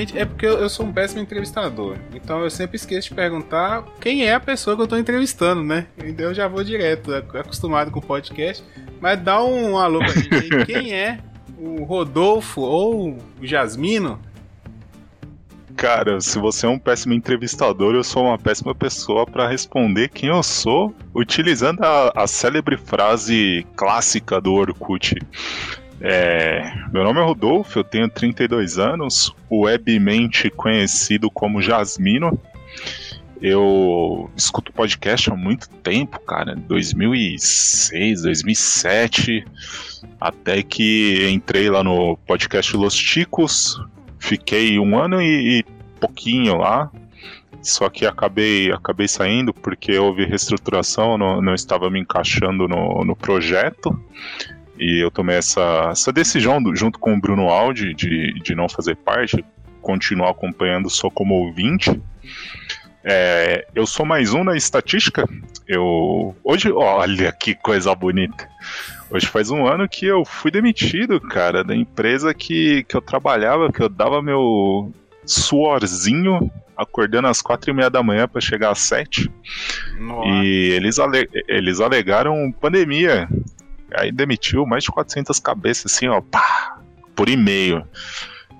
geralmente é porque eu, sou um péssimo entrevistador. Então eu sempre esqueço de perguntar quem é a pessoa que eu tô entrevistando, né? Então eu já vou direto, acostumado com o podcast. Mas dá um alô pra gente aí. Quem é o Rodolfo ou o Jasmino? Cara, se você é um péssimo entrevistador, eu sou uma péssima pessoa para responder quem eu sou, utilizando a, a célebre frase clássica do Orkut. É, meu nome é Rodolfo, eu tenho 32 anos, webmente conhecido como Jasmino. Eu escuto podcast há muito tempo, cara, 2006, 2007, até que entrei lá no podcast Los Ticos, fiquei um ano e, e pouquinho lá, só que acabei, acabei saindo porque houve reestruturação, não, não estava me encaixando no, no projeto. E eu tomei essa, essa decisão junto com o Bruno Aldi de, de não fazer parte, continuar acompanhando só como ouvinte. É, eu sou mais um na estatística. Eu hoje, olha que coisa bonita. Hoje faz um ano que eu fui demitido, cara, da empresa que, que eu trabalhava, que eu dava meu suorzinho, acordando às quatro e meia da manhã para chegar às sete. Nossa. E eles, ale eles alegaram pandemia. Aí demitiu mais de 400 cabeças, assim, ó, pá, por e-mail.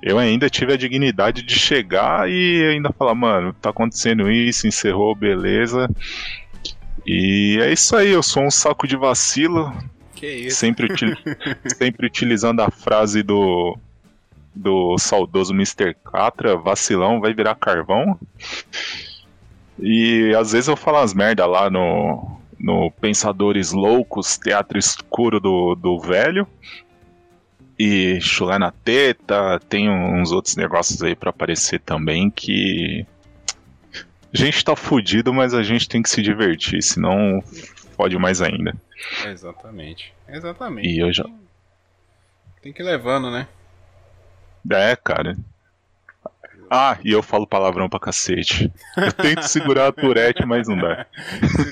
Eu ainda tive a dignidade de chegar e ainda falar, mano, tá acontecendo isso, encerrou, beleza. E é isso aí, eu sou um saco de vacilo. Que isso? Sempre, util sempre utilizando a frase do, do saudoso Mr. Catra, vacilão vai virar carvão. E às vezes eu falo as merda lá no, no Pensadores Loucos, Teatro Escuro do, do Velho. E chulé na teta, tem uns outros negócios aí para aparecer também que. A gente tá fudido, mas a gente tem que se divertir, senão fode mais ainda. Exatamente. Exatamente. E eu já. Tem que ir levando, né? É, cara. Ah, e eu falo palavrão pra cacete. Eu tento segurar a Tourette, mas não dá.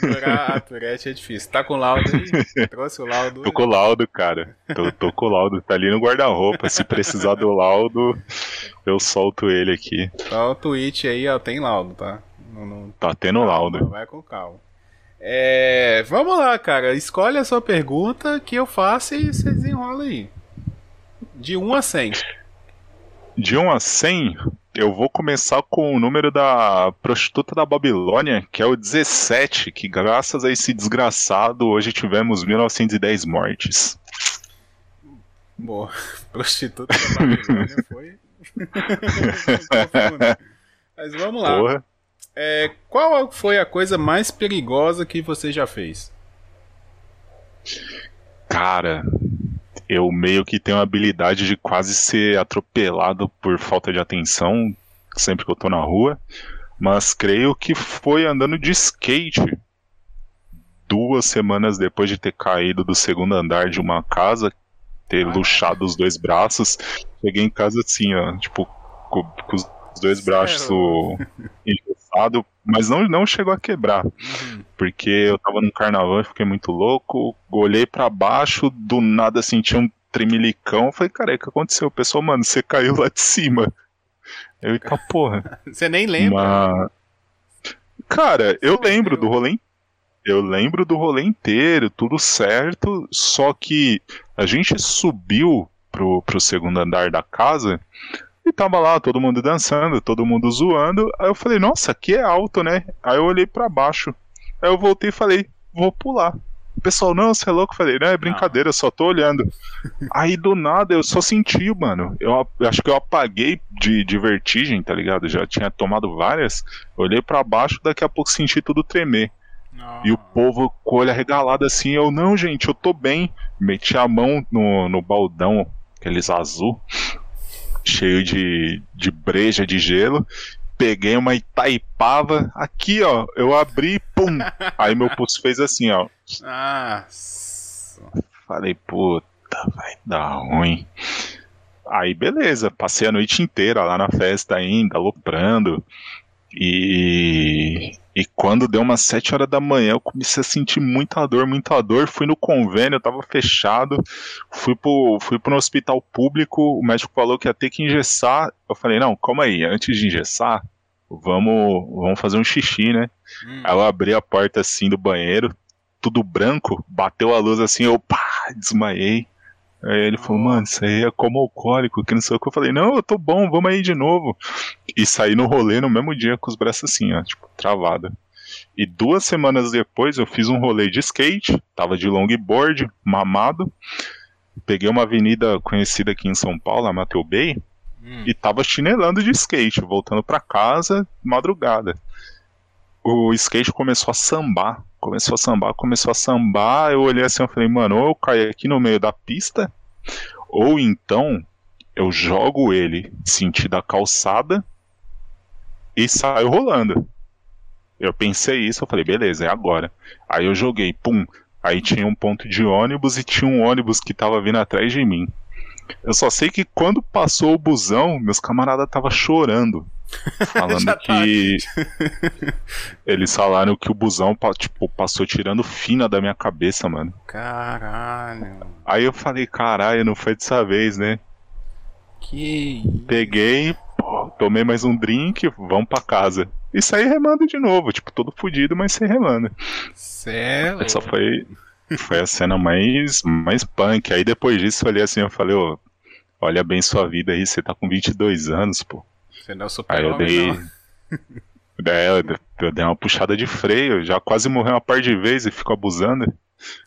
Segurar a Tourette é difícil. Tá com laudo aí? Trouxe o laudo? Tô com o laudo, cara. Tô, tô com o laudo. Tá ali no guarda-roupa. Se precisar do laudo, eu solto ele aqui. Só o tweet aí, ó, tem laudo, tá? Não, não... Tá tendo laudo. Vai com calma. É, vamos lá, cara. Escolhe a sua pergunta que eu faço e você desenrola aí. De 1 a 100. De 1 a 100, eu vou começar com o número da prostituta da Babilônia, que é o 17, que graças a esse desgraçado hoje tivemos 1910 mortes. Boa, prostituta da Babilônia foi. Mas vamos lá. Porra. É, qual foi a coisa mais perigosa que você já fez? Cara, eu meio que tenho a habilidade de quase ser atropelado por falta de atenção sempre que eu tô na rua, mas creio que foi andando de skate duas semanas depois de ter caído do segundo andar de uma casa, ter luxado os dois braços, cheguei em casa assim, ó, tipo, com, com os dois braços engessado, mas não, não chegou a quebrar. Uhum. Porque eu tava num carnaval e fiquei muito louco, olhei para baixo, do nada senti um tremilicão, falei, cara, o que aconteceu? O pessoal, mano, você caiu lá de cima. Eu, eita porra. Você nem lembra? Mas... Cara, eu lembro do rolê eu lembro do rolê inteiro, tudo certo, só que a gente subiu pro, pro segundo andar da casa e tava lá todo mundo dançando, todo mundo zoando. Aí eu falei, nossa, aqui é alto, né? Aí eu olhei para baixo. Aí eu voltei e falei, vou pular. O pessoal, não, você é louco? Eu falei, não, é brincadeira, eu só tô olhando. Aí do nada eu só senti, mano. Eu, eu acho que eu apaguei de, de vertigem, tá ligado? Já tinha tomado várias. Olhei para baixo, daqui a pouco senti tudo tremer. E o povo com o olho arregalado assim, eu, não, gente, eu tô bem. Meti a mão no, no baldão, aqueles azul cheio de, de breja de gelo. Peguei uma Itaipava, aqui ó, eu abri, pum! Aí meu pulso fez assim, ó. Ah. Falei, puta, vai dar ruim. Aí beleza, passei a noite inteira lá na festa ainda, aloprando. E, E quando deu umas 7 horas da manhã, eu comecei a sentir muita dor, muita dor. Fui no convênio, tava fechado. Fui pro, fui pro hospital público, o médico falou que ia ter que engessar. Eu falei, não, calma aí, antes de engessar, vamos, vamos fazer um xixi, né? Hum. Aí eu abri a porta assim do banheiro, tudo branco, bateu a luz assim, eu pá, desmaiei. Aí ele falou, mano, isso aí é como alcoólico, que não sei o que. Eu falei, não, eu tô bom, vamos aí de novo. E saí no rolê no mesmo dia com os braços assim, ó, tipo, travada. E duas semanas depois eu fiz um rolê de skate, tava de longboard, mamado. Peguei uma avenida conhecida aqui em São Paulo, a Mateu Bay, hum. e tava chinelando de skate, voltando para casa, madrugada. O skate começou a sambar começou a sambar, começou a sambar. Eu olhei assim e falei, mano, ou eu caio aqui no meio da pista, ou então eu jogo ele sentido a calçada e saio rolando. Eu pensei isso, eu falei, beleza, é agora. Aí eu joguei, pum. Aí tinha um ponto de ônibus e tinha um ônibus que tava vindo atrás de mim. Eu só sei que quando passou o busão, meus camaradas estavam chorando. Falando tá. que. eles falaram que o busão tipo, passou tirando fina da minha cabeça, mano. Caralho. Aí eu falei, caralho, não foi dessa vez, né? Que. Peguei, pô, tomei mais um drink, vamos pra casa. E saí remando de novo, tipo, todo fudido, mas sem remando. Sério? Essa foi, foi a cena mais, mais punk. Aí depois disso eu olhei assim, eu falei, ô, olha bem sua vida aí, você tá com 22 anos, pô. Você não é super Aí eu dei. é, eu dei uma puxada de freio, já quase morreu uma par de vezes e fico abusando.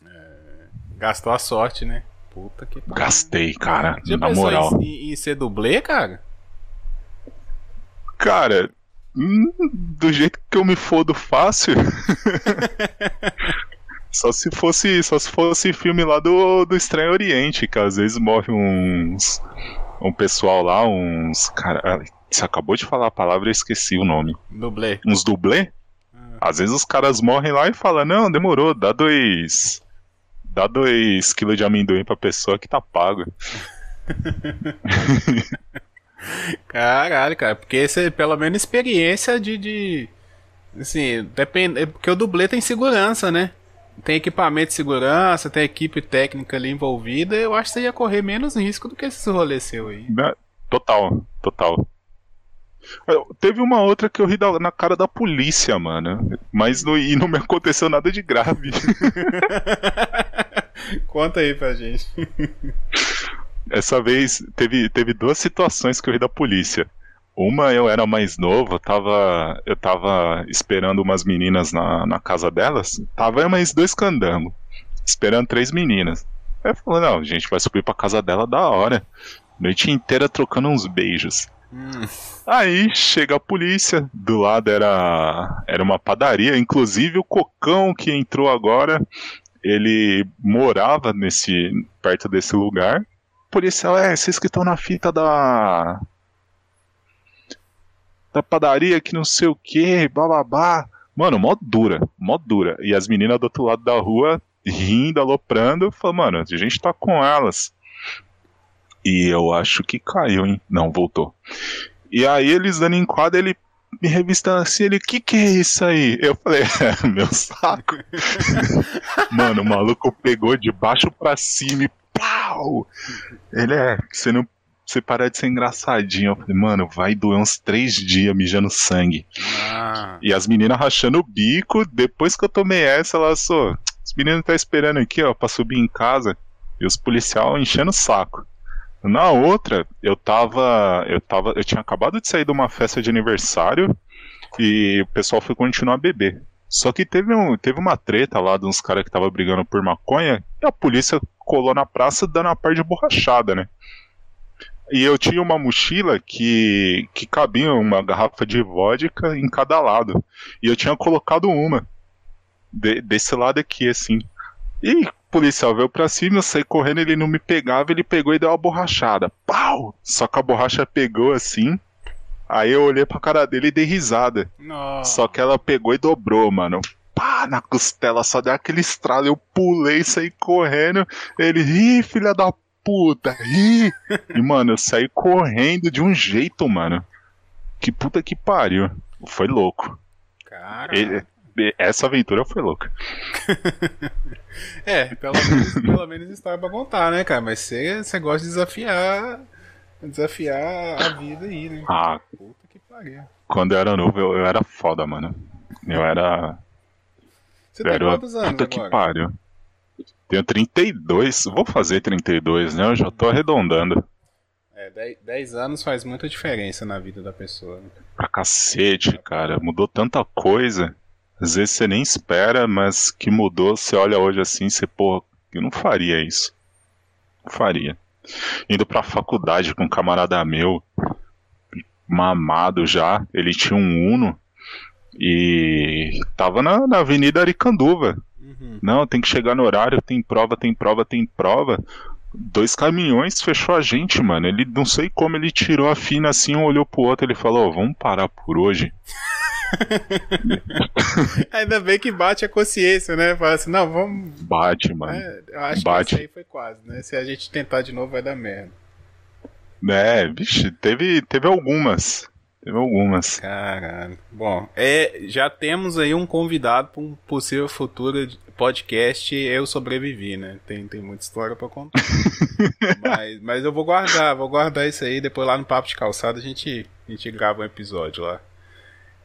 É, gastou a sorte, né? Puta que pariu. Gastei, cara, Já na moral. Em, em ser dublê, cara? Cara, hum, do jeito que eu me fodo fácil. só se fosse, só se fosse filme lá do, do Estranho Oriente, que às vezes morre uns um pessoal lá, uns cara, você acabou de falar a palavra e esqueci o nome. Dublê. Uns dublê? Ah. Às vezes os caras morrem lá e falam, não, demorou, dá dois. Dá dois quilos de amendoim pra pessoa que tá pago. Caralho, cara, porque esse é pelo menos experiência de. de assim, depende. É porque o dublê tem segurança, né? Tem equipamento de segurança, tem equipe técnica ali envolvida. Eu acho que você ia correr menos risco do que esse rolê seu aí. Total, total. Teve uma outra que eu ri na cara da polícia, mano. Mas não, e não me aconteceu nada de grave. Conta aí pra gente. Essa vez teve, teve duas situações que eu ri da polícia. Uma eu era mais novo, eu tava, eu tava esperando umas meninas na, na casa delas. Tava mais dois candangos, esperando três meninas. Aí eu falei, não, a gente vai subir pra casa dela da hora. Noite inteira trocando uns beijos. Hum. Aí chega a polícia, do lado era, era uma padaria, inclusive o Cocão que entrou agora, ele morava nesse perto desse lugar. Policial, é, vocês que estão na fita da da padaria que não sei o que, bababá. Mano, mó dura, mó dura. E as meninas do outro lado da rua rindo, aloprando, falando, mano, a gente tá com elas. E eu acho que caiu, hein? Não, voltou. E aí eles dando enquadro, ele me revistando assim, ele, que que é isso aí? Eu falei, é, meu saco. Mano, o maluco pegou de baixo pra cima e pau! Ele é, você não você parar de ser engraçadinho. Eu falei, mano, vai doer uns três dias mijando sangue. Ah. E as meninas rachando o bico, depois que eu tomei essa, elas só. Os meninos tá esperando aqui, ó, pra subir em casa. E os policial enchendo o saco. Na outra, eu tava. Eu tava. Eu tinha acabado de sair de uma festa de aniversário e o pessoal foi continuar a beber. Só que teve, um, teve uma treta lá de uns caras que tava brigando por maconha e a polícia colou na praça dando uma par de borrachada, né? E eu tinha uma mochila que, que cabia uma garrafa de vodka em cada lado. E eu tinha colocado uma. De, desse lado aqui, assim. E policial veio pra cima, eu saí correndo, ele não me pegava, ele pegou e deu uma borrachada. Pau! Só que a borracha pegou assim. Aí eu olhei pra cara dele e dei risada. Nossa. Só que ela pegou e dobrou, mano. Pá, na costela, só deu aquele estralo. Eu pulei, saí correndo. Ele, ih, filha da puta, ih! E, mano, eu saí correndo de um jeito, mano. Que puta que pariu. Foi louco. Cara. Ele, essa aventura foi louca. é, pelo menos, pelo menos história pra contar, né, cara? Mas você, gosta de desafiar. Desafiar a vida aí, né? Ah. Puta que pariu. Quando eu era novo, eu, eu era foda, mano. Eu era. Você tem quantos anos? Puta agora? que pariu. Tenho 32, vou fazer 32, né? Eu já tô arredondando. É, 10 anos faz muita diferença na vida da pessoa. Né? Pra cacete, cara. Mudou tanta coisa. Às vezes você nem espera, mas que mudou, você olha hoje assim, você, pô, eu não faria isso. Não faria. Indo pra faculdade com um camarada meu, mamado já, ele tinha um Uno e tava na, na Avenida Aricanduva. Uhum. Não, tem que chegar no horário, tem prova, tem prova, tem prova. Dois caminhões fechou a gente, mano. Ele não sei como ele tirou a fina assim, olhou pro outro, ele falou: oh, "Vamos parar por hoje". Ainda bem que bate a consciência, né? Fala assim, não, vamos. Bate, mano. É, eu acho bate. que isso aí foi quase, né? Se a gente tentar de novo, vai dar merda. É, vixe, teve, teve algumas. Teve algumas. Caralho. Bom, é, já temos aí um convidado para um possível futuro podcast Eu Sobrevivi, né? Tem, tem muita história para contar. mas, mas eu vou guardar, vou guardar isso aí. Depois lá no Papo de Calçada a gente, a gente grava um episódio lá.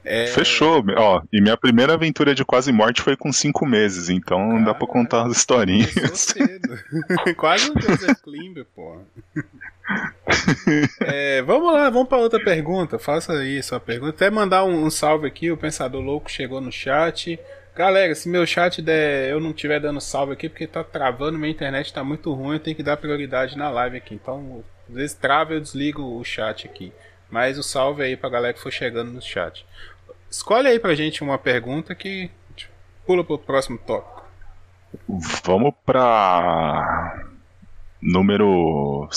É... Fechou. Ó, e minha primeira aventura de quase morte foi com cinco meses, então dá pra contar as historinhas. Quase um Joseph Klimber, pô. É, vamos lá, vamos para outra pergunta. Faça aí sua pergunta. Até mandar um, um, salve aqui. O Pensador Louco chegou no chat. Galera, se meu chat der, eu não estiver dando salve aqui, porque tá travando, minha internet tá muito ruim, eu tenho que dar prioridade na live aqui. Então, às vezes trava, eu desligo o chat aqui. Mas o salve aí pra galera que for chegando no chat. Escolhe aí pra gente uma pergunta que pula pro próximo tópico. Vamos pra número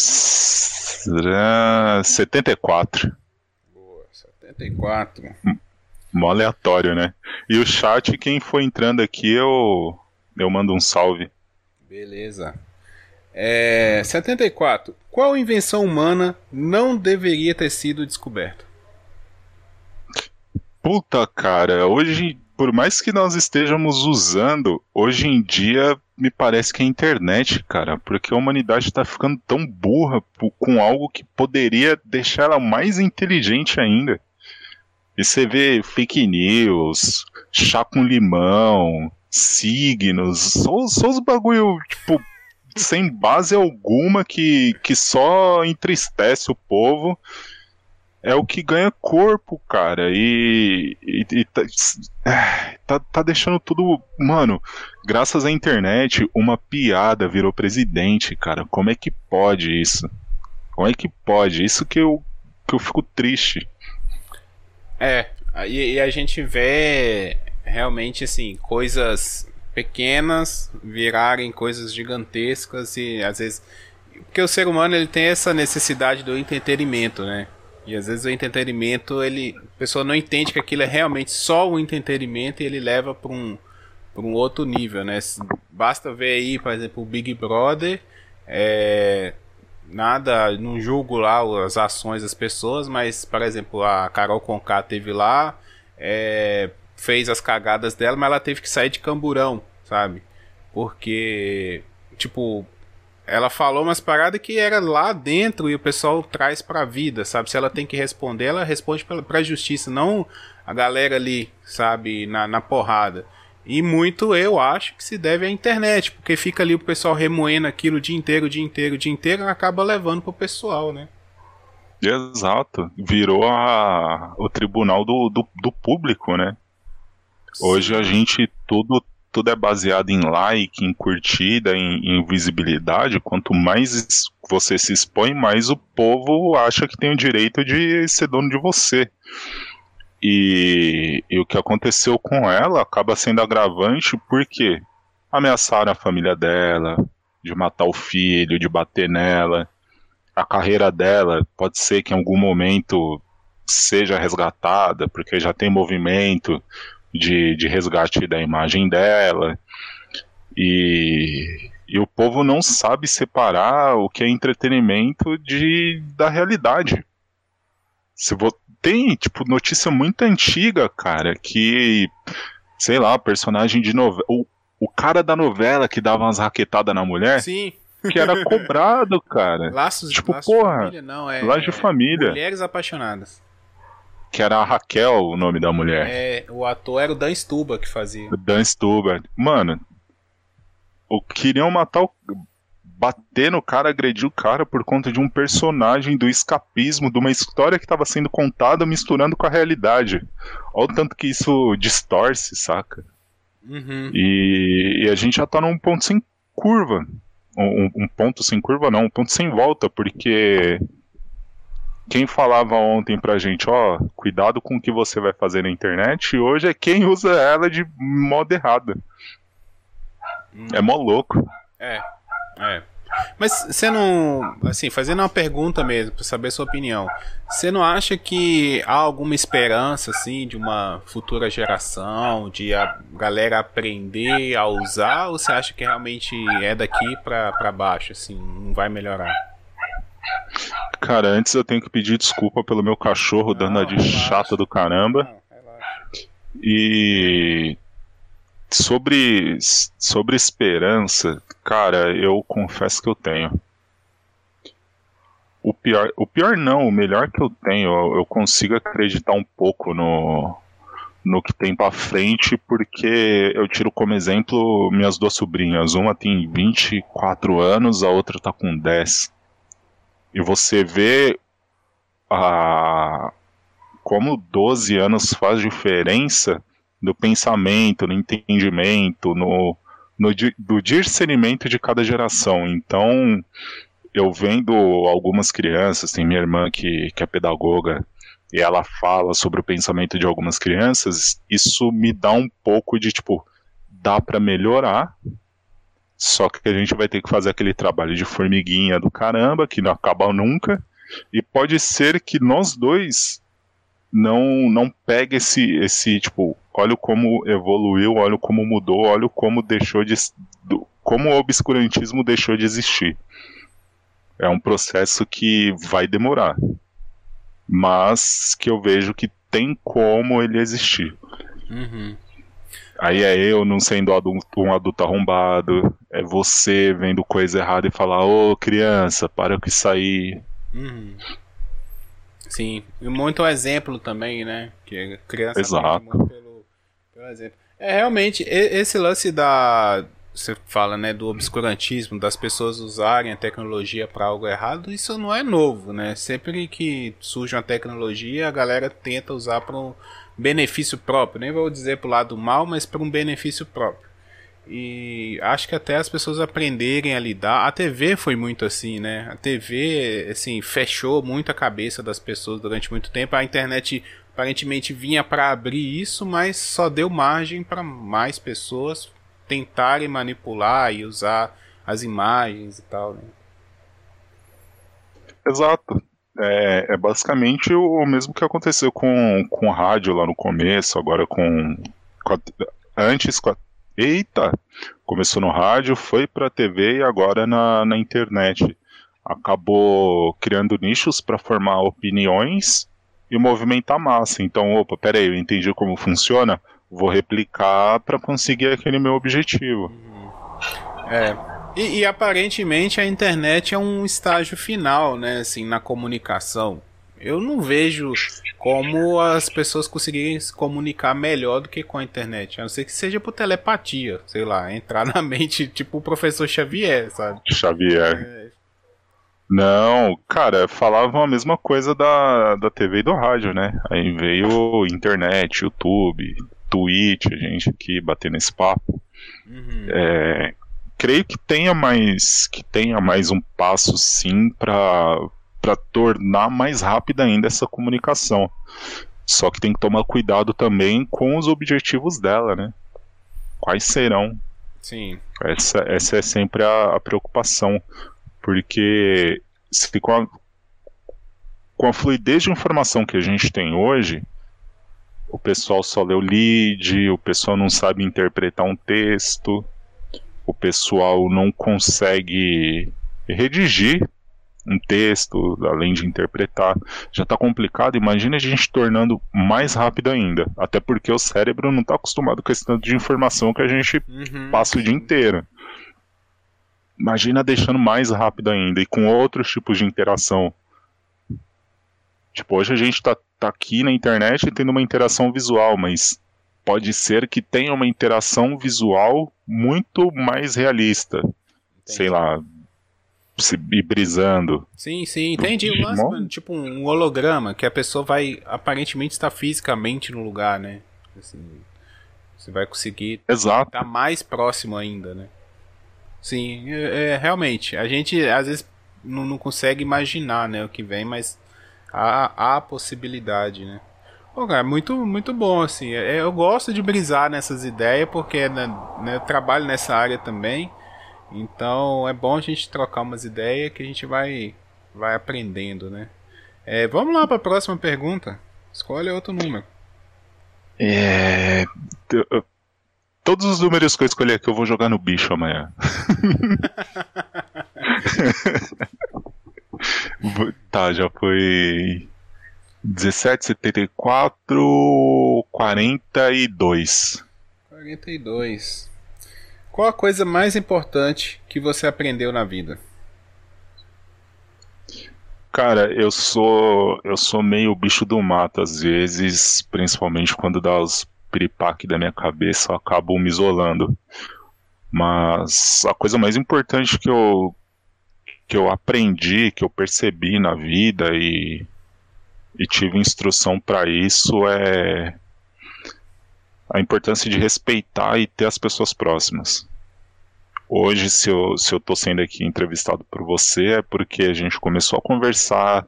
74. Boa, 74. Mó aleatório, né? E o chat, quem for entrando aqui, eu, eu mando um salve. Beleza. É, 74. Qual invenção humana não deveria ter sido descoberta? Puta, cara, hoje, por mais que nós estejamos usando, hoje em dia me parece que é a internet, cara, porque a humanidade tá ficando tão burra com algo que poderia deixar ela mais inteligente ainda. E você vê fake news, chá com limão, signos, só, só os bagulho, tipo, sem base alguma que, que só entristece o povo é o que ganha corpo, cara. E, e, e tá, tá, tá, deixando tudo. Mano, graças à internet, uma piada virou presidente, cara. Como é que pode isso? Como é que pode? Isso que eu, que eu fico triste. É, e, e a gente vê realmente assim, coisas pequenas virarem coisas gigantescas e às vezes. Porque o ser humano ele tem essa necessidade do entretenimento, né? E às vezes o entretenimento, ele, a pessoa não entende que aquilo é realmente só o entretenimento e ele leva para um, um outro nível, né? Basta ver aí, por exemplo, o Big Brother, é, nada, não julgo lá as ações das pessoas, mas, por exemplo, a Carol Conká teve lá, é, fez as cagadas dela, mas ela teve que sair de camburão, sabe? Porque, tipo, ela falou umas paradas que era lá dentro e o pessoal traz pra vida, sabe? Se ela tem que responder, ela responde pra, pra justiça, não a galera ali, sabe, na, na porrada. E muito eu acho que se deve à internet, porque fica ali o pessoal remoendo aquilo o dia inteiro, o dia inteiro, o dia inteiro, e acaba levando pro pessoal, né? Exato. Virou a, o tribunal do, do, do público, né? Hoje a gente tudo tudo é baseado em like, em curtida, em, em, visibilidade. Quanto mais você se expõe, mais o povo acha que tem o direito de ser dono de você. E, e o que aconteceu com ela acaba sendo agravante porque ameaçaram a família dela, de matar o filho, de bater nela. A carreira dela pode ser que em algum momento seja resgatada, porque já tem movimento de, de resgate da imagem dela. E, e o povo não sabe separar o que é entretenimento de, da realidade. Se vo... Tem, tipo, notícia muito antiga, cara, que, sei lá, personagem de novela. O, o cara da novela que dava umas raquetadas na mulher. Sim. Que era cobrado, cara. Laços, tipo, laços porra, de família, não, é. Laços de família. Mulheres apaixonadas. Que era a Raquel, o nome da mulher. É, o ator era o Dan Stuba que fazia. Dan Stuba. Mano, o queriam matar o. Bater no cara, agredir o cara por conta de um personagem do escapismo, de uma história que estava sendo contada misturando com a realidade. Olha o tanto que isso distorce, saca? Uhum. E, e a gente já tá num ponto sem curva. Um, um ponto sem curva, não, um ponto sem volta, porque quem falava ontem pra gente, ó, cuidado com o que você vai fazer na internet, hoje é quem usa ela de modo errado. É mó louco. É, é. Mas você não. Assim, fazendo uma pergunta mesmo, pra saber a sua opinião. Você não acha que há alguma esperança, assim, de uma futura geração, de a galera aprender a usar, ou você acha que realmente é daqui pra, pra baixo, assim, não vai melhorar? Cara, antes eu tenho que pedir desculpa pelo meu cachorro dando a de relaxa. chata do caramba. Não. E sobre, sobre esperança, cara, eu confesso que eu tenho. O pior, o pior não, o melhor que eu tenho, eu, eu consigo acreditar um pouco no, no que tem pra frente, porque eu tiro como exemplo minhas duas sobrinhas. Uma tem 24 anos, a outra tá com 10. E você vê a, como 12 anos faz diferença no pensamento, no entendimento, no, no do discernimento de cada geração. Então, eu vendo algumas crianças, tem minha irmã que, que é pedagoga, e ela fala sobre o pensamento de algumas crianças, isso me dá um pouco de tipo, dá para melhorar, só que a gente vai ter que fazer aquele trabalho de formiguinha do caramba, que não acaba nunca, e pode ser que nós dois não não pegue esse esse tipo olha como evoluiu olha como mudou olha como deixou de do- como o obscurantismo deixou de existir. É um processo que vai demorar mas que eu vejo que tem como ele existir. Uhum. Aí é eu não sendo adulto, um adulto arrombado é você vendo coisa errada e falar ô criança para com isso aí Uhum. Sim, e muito exemplo também, né? Que criança Exato. muito pelo, pelo exemplo. É realmente esse lance da você fala, né, do obscurantismo, das pessoas usarem a tecnologia para algo errado, isso não é novo, né? Sempre que surge uma tecnologia, a galera tenta usar para um benefício próprio, nem vou dizer para o lado mal, mas para um benefício próprio. E acho que até as pessoas aprenderem a lidar. A TV foi muito assim, né? A TV, assim, fechou muito a cabeça das pessoas durante muito tempo. A internet aparentemente vinha para abrir isso, mas só deu margem para mais pessoas tentarem manipular e usar as imagens e tal. Né? Exato. É, é basicamente o mesmo que aconteceu com, com o rádio lá no começo, agora com. com a- antes com a. Eita! Começou no rádio, foi pra TV e agora na, na internet. Acabou criando nichos para formar opiniões e movimentar massa. Então, opa, peraí, eu entendi como funciona, vou replicar para conseguir aquele meu objetivo. É. E, e aparentemente a internet é um estágio final, né, assim, na comunicação. Eu não vejo como as pessoas conseguirem se comunicar melhor do que com a internet. A não ser que seja por telepatia, sei lá, entrar na mente, tipo o professor Xavier, sabe? Xavier. É, Não, cara, falavam a mesma coisa da, da TV e do rádio, né? Aí veio internet, YouTube, Twitch, a gente aqui batendo esse papo. uhum. É, creio que tenha mais que tenha mais um passo sim para para tornar mais rápida ainda essa comunicação. Só que tem que tomar cuidado também com os objetivos dela, né? Quais serão? Sim. Essa, essa é sempre a, a preocupação, porque se com, a, com a fluidez de informação que a gente tem hoje, o pessoal só lê o lead, o pessoal não sabe interpretar um texto, o pessoal não consegue redigir um texto, além de interpretar, já está complicado. Imagina a gente tornando mais rápido ainda. Até porque o cérebro não está acostumado com esse tanto de informação que a gente uhum. passa o dia inteiro. Imagina deixando mais rápido ainda e com outros tipos de interação. Tipo, hoje a gente está tá aqui na internet tendo uma interação visual, mas pode ser que tenha uma interação visual muito mais realista. Entendi. Sei lá, se brisando. Sim, sim, entendi. O lance, tipo um holograma, que a pessoa vai aparentemente estar fisicamente no lugar, né? Assim, você vai conseguir Exato. estar mais próximo ainda, né? Sim, é, é, realmente. A gente às vezes não, não, consegue imaginar né, o que vem, mas há, há a possibilidade, né? Pô, cara, muito, muito bom, assim. É, eu gosto de brisar nessas ideias, porque né, né, eu trabalho nessa área também. Então é bom a gente trocar umas ideias que a gente vai, vai aprendendo, né? É, vamos lá para a próxima pergunta. Escolhe outro número. É, todos os números que eu escolhi aqui eu vou jogar no bicho amanhã. tá, já foi 17, 74, 42. 42. Qual a coisa mais importante que você aprendeu na vida? Cara, eu sou eu sou meio bicho do mato às vezes, principalmente quando dá os piripaque da minha cabeça, eu acabo me isolando. Mas a coisa mais importante que eu que eu aprendi, que eu percebi na vida e, e tive instrução para isso é a importância de respeitar e ter as pessoas próximas. Hoje, se eu, se eu tô sendo aqui entrevistado por você, é porque a gente começou a conversar,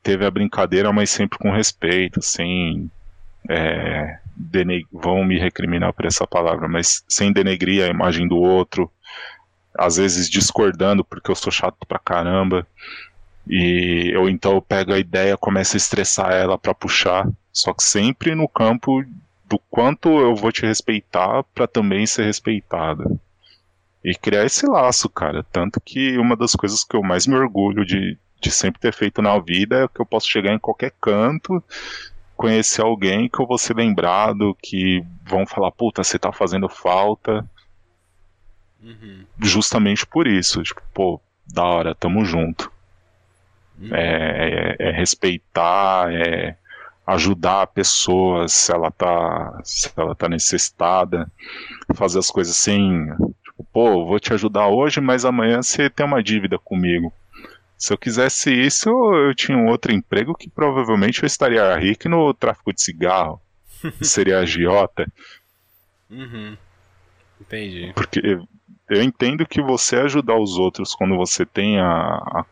teve a brincadeira, mas sempre com respeito, sem. É, vão me recriminar por essa palavra, mas sem denegrir a imagem do outro, às vezes discordando porque eu sou chato pra caramba. E eu então eu pego a ideia, começo a estressar ela para puxar, só que sempre no campo do quanto eu vou te respeitar para também ser respeitada. E criar esse laço, cara. Tanto que uma das coisas que eu mais me orgulho de, de sempre ter feito na vida é que eu posso chegar em qualquer canto, conhecer alguém que eu vou ser lembrado, que vão falar, puta, você tá fazendo falta. Uhum. Justamente por isso. Tipo, pô, da hora, tamo junto. É, é, é, respeitar, é ajudar a pessoa se ela tá, se ela tá necessitada, fazer as coisas sem, tipo, pô, vou te ajudar hoje, mas amanhã você tem uma dívida comigo. Se eu quisesse isso, eu tinha um outro emprego que provavelmente eu estaria rico no tráfico de cigarro. seria agiota. Uhum. Entendi. Porque eu entendo que você ajudar os outros quando você tem a, a,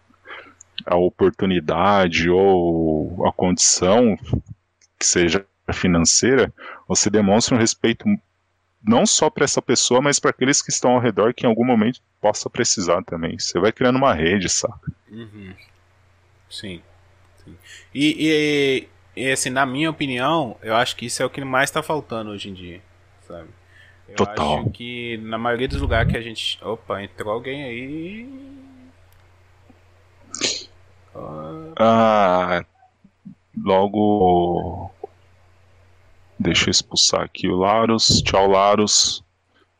a oportunidade ou a condição que seja financeira, você demonstra um respeito não só para essa pessoa, mas para aqueles que estão ao redor que em algum momento possa precisar também. Você vai criando uma rede, saca? Uhum. Sim. Sim. E, e, e, assim, na minha opinião, eu acho que isso é o que mais está faltando hoje em dia, sabe? Eu Total. acho que na maioria dos lugares que a gente. Opa, entrou alguém aí. Ah, logo. Deixa eu expulsar aqui o Larus. Tchau, Larus.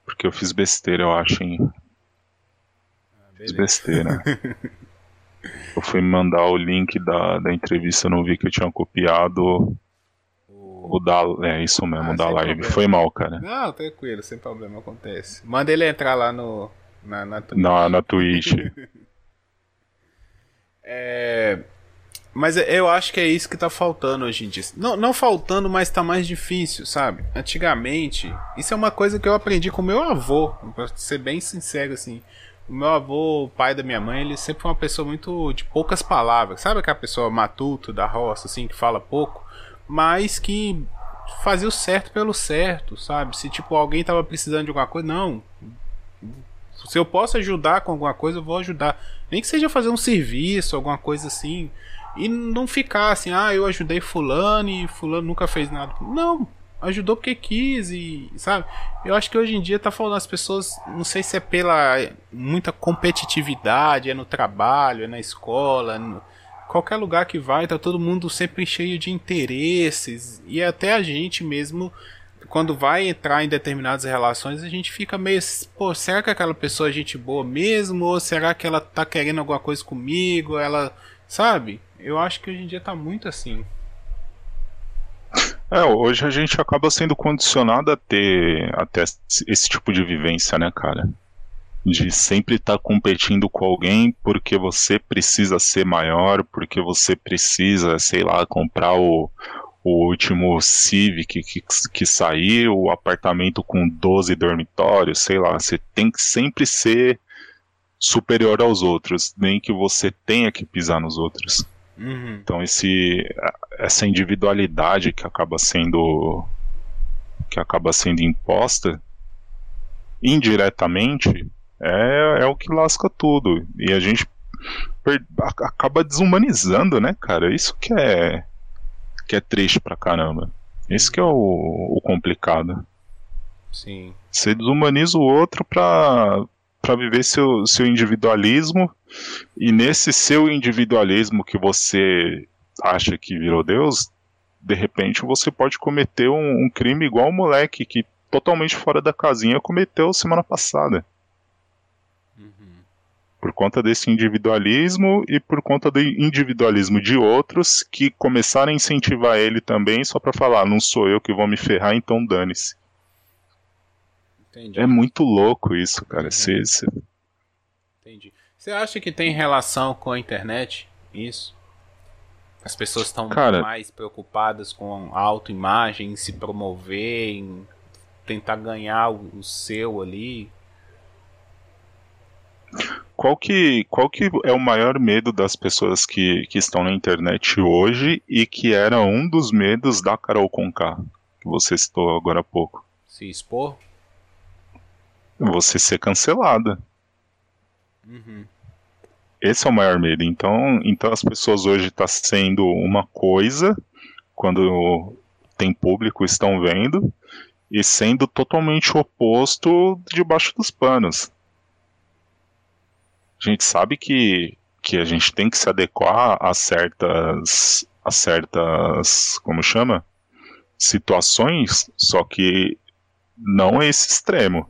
Porque eu fiz besteira, eu acho, hein? Ah, fiz besteira. eu fui mandar o link da, da entrevista, não vi que eu tinha copiado o da. É isso mesmo, ah, da live. Problema. Foi mal, cara. Não, tranquilo, sem problema, acontece. Manda ele entrar lá no. Na, na Twitch. Na, na Twitch. é. Mas eu acho que é isso que tá faltando hoje em dia. Não, não faltando, mas tá mais difícil, sabe? Antigamente, isso é uma coisa que eu aprendi com meu avô, pra ser bem sincero, assim. O meu avô, o pai da minha mãe, ele sempre foi uma pessoa muito de poucas palavras. Sabe aquela pessoa matuto da roça, assim, que fala pouco? mas que fazia o certo pelo certo, sabe? Se tipo alguém tava precisando de alguma coisa, não. Se eu posso ajudar com alguma coisa, eu vou ajudar. Nem que seja fazer um serviço, alguma coisa assim. E não ficar assim, ah, eu ajudei fulano e fulano nunca fez nada. Não, ajudou porque quis e, sabe? Eu acho que hoje em dia tá falando as pessoas, não sei se é pela muita competitividade, é no trabalho, é na escola, no, qualquer lugar que vai, tá todo mundo sempre cheio de interesses e até a gente mesmo quando vai entrar em determinadas relações, a gente fica meio, pô, será que aquela pessoa é gente boa mesmo ou será que ela tá querendo alguma coisa comigo? Ela, sabe? Eu acho que hoje em dia tá muito assim. É, hoje a gente acaba sendo condicionado a ter até esse tipo de vivência, né, cara? De sempre estar tá competindo com alguém porque você precisa ser maior, porque você precisa, sei lá, comprar o, o último Civic que, que saiu, o apartamento com 12 dormitórios, sei lá, você tem que sempre ser superior aos outros, nem que você tenha que pisar nos outros. Uhum. Então esse essa individualidade que acaba sendo que acaba sendo imposta indiretamente é, é o que lasca tudo e a gente per, acaba desumanizando, né, cara? Isso que é que é triste pra caramba. Isso que é o, o complicado. Sim. Você desumaniza o outro pra, pra viver seu, seu individualismo e nesse seu individualismo que você acha que virou Deus, de repente você pode cometer um, um crime igual o moleque que totalmente fora da casinha cometeu semana passada. Por conta desse individualismo e por conta do individualismo de outros que começaram a incentivar ele também só para falar, não sou eu que vou me ferrar, então dane-se. É muito louco isso, cara. Uhum. Cê, cê... Entendi. Você acha que tem relação com a internet? Isso? As pessoas estão mais preocupadas com a autoimagem, em se promover, em tentar ganhar o seu ali. Qual que, qual que é o maior medo das pessoas que, que estão na internet hoje e que era um dos medos da Carol Conká, que você citou agora há pouco? Se expor? Você ser cancelada. Uhum. Esse é o maior medo. Então, então as pessoas hoje estão tá sendo uma coisa quando tem público estão vendo e sendo totalmente oposto debaixo dos panos. A gente sabe que, que a gente tem que se adequar a certas a certas como chama? Situações, só que não é esse extremo.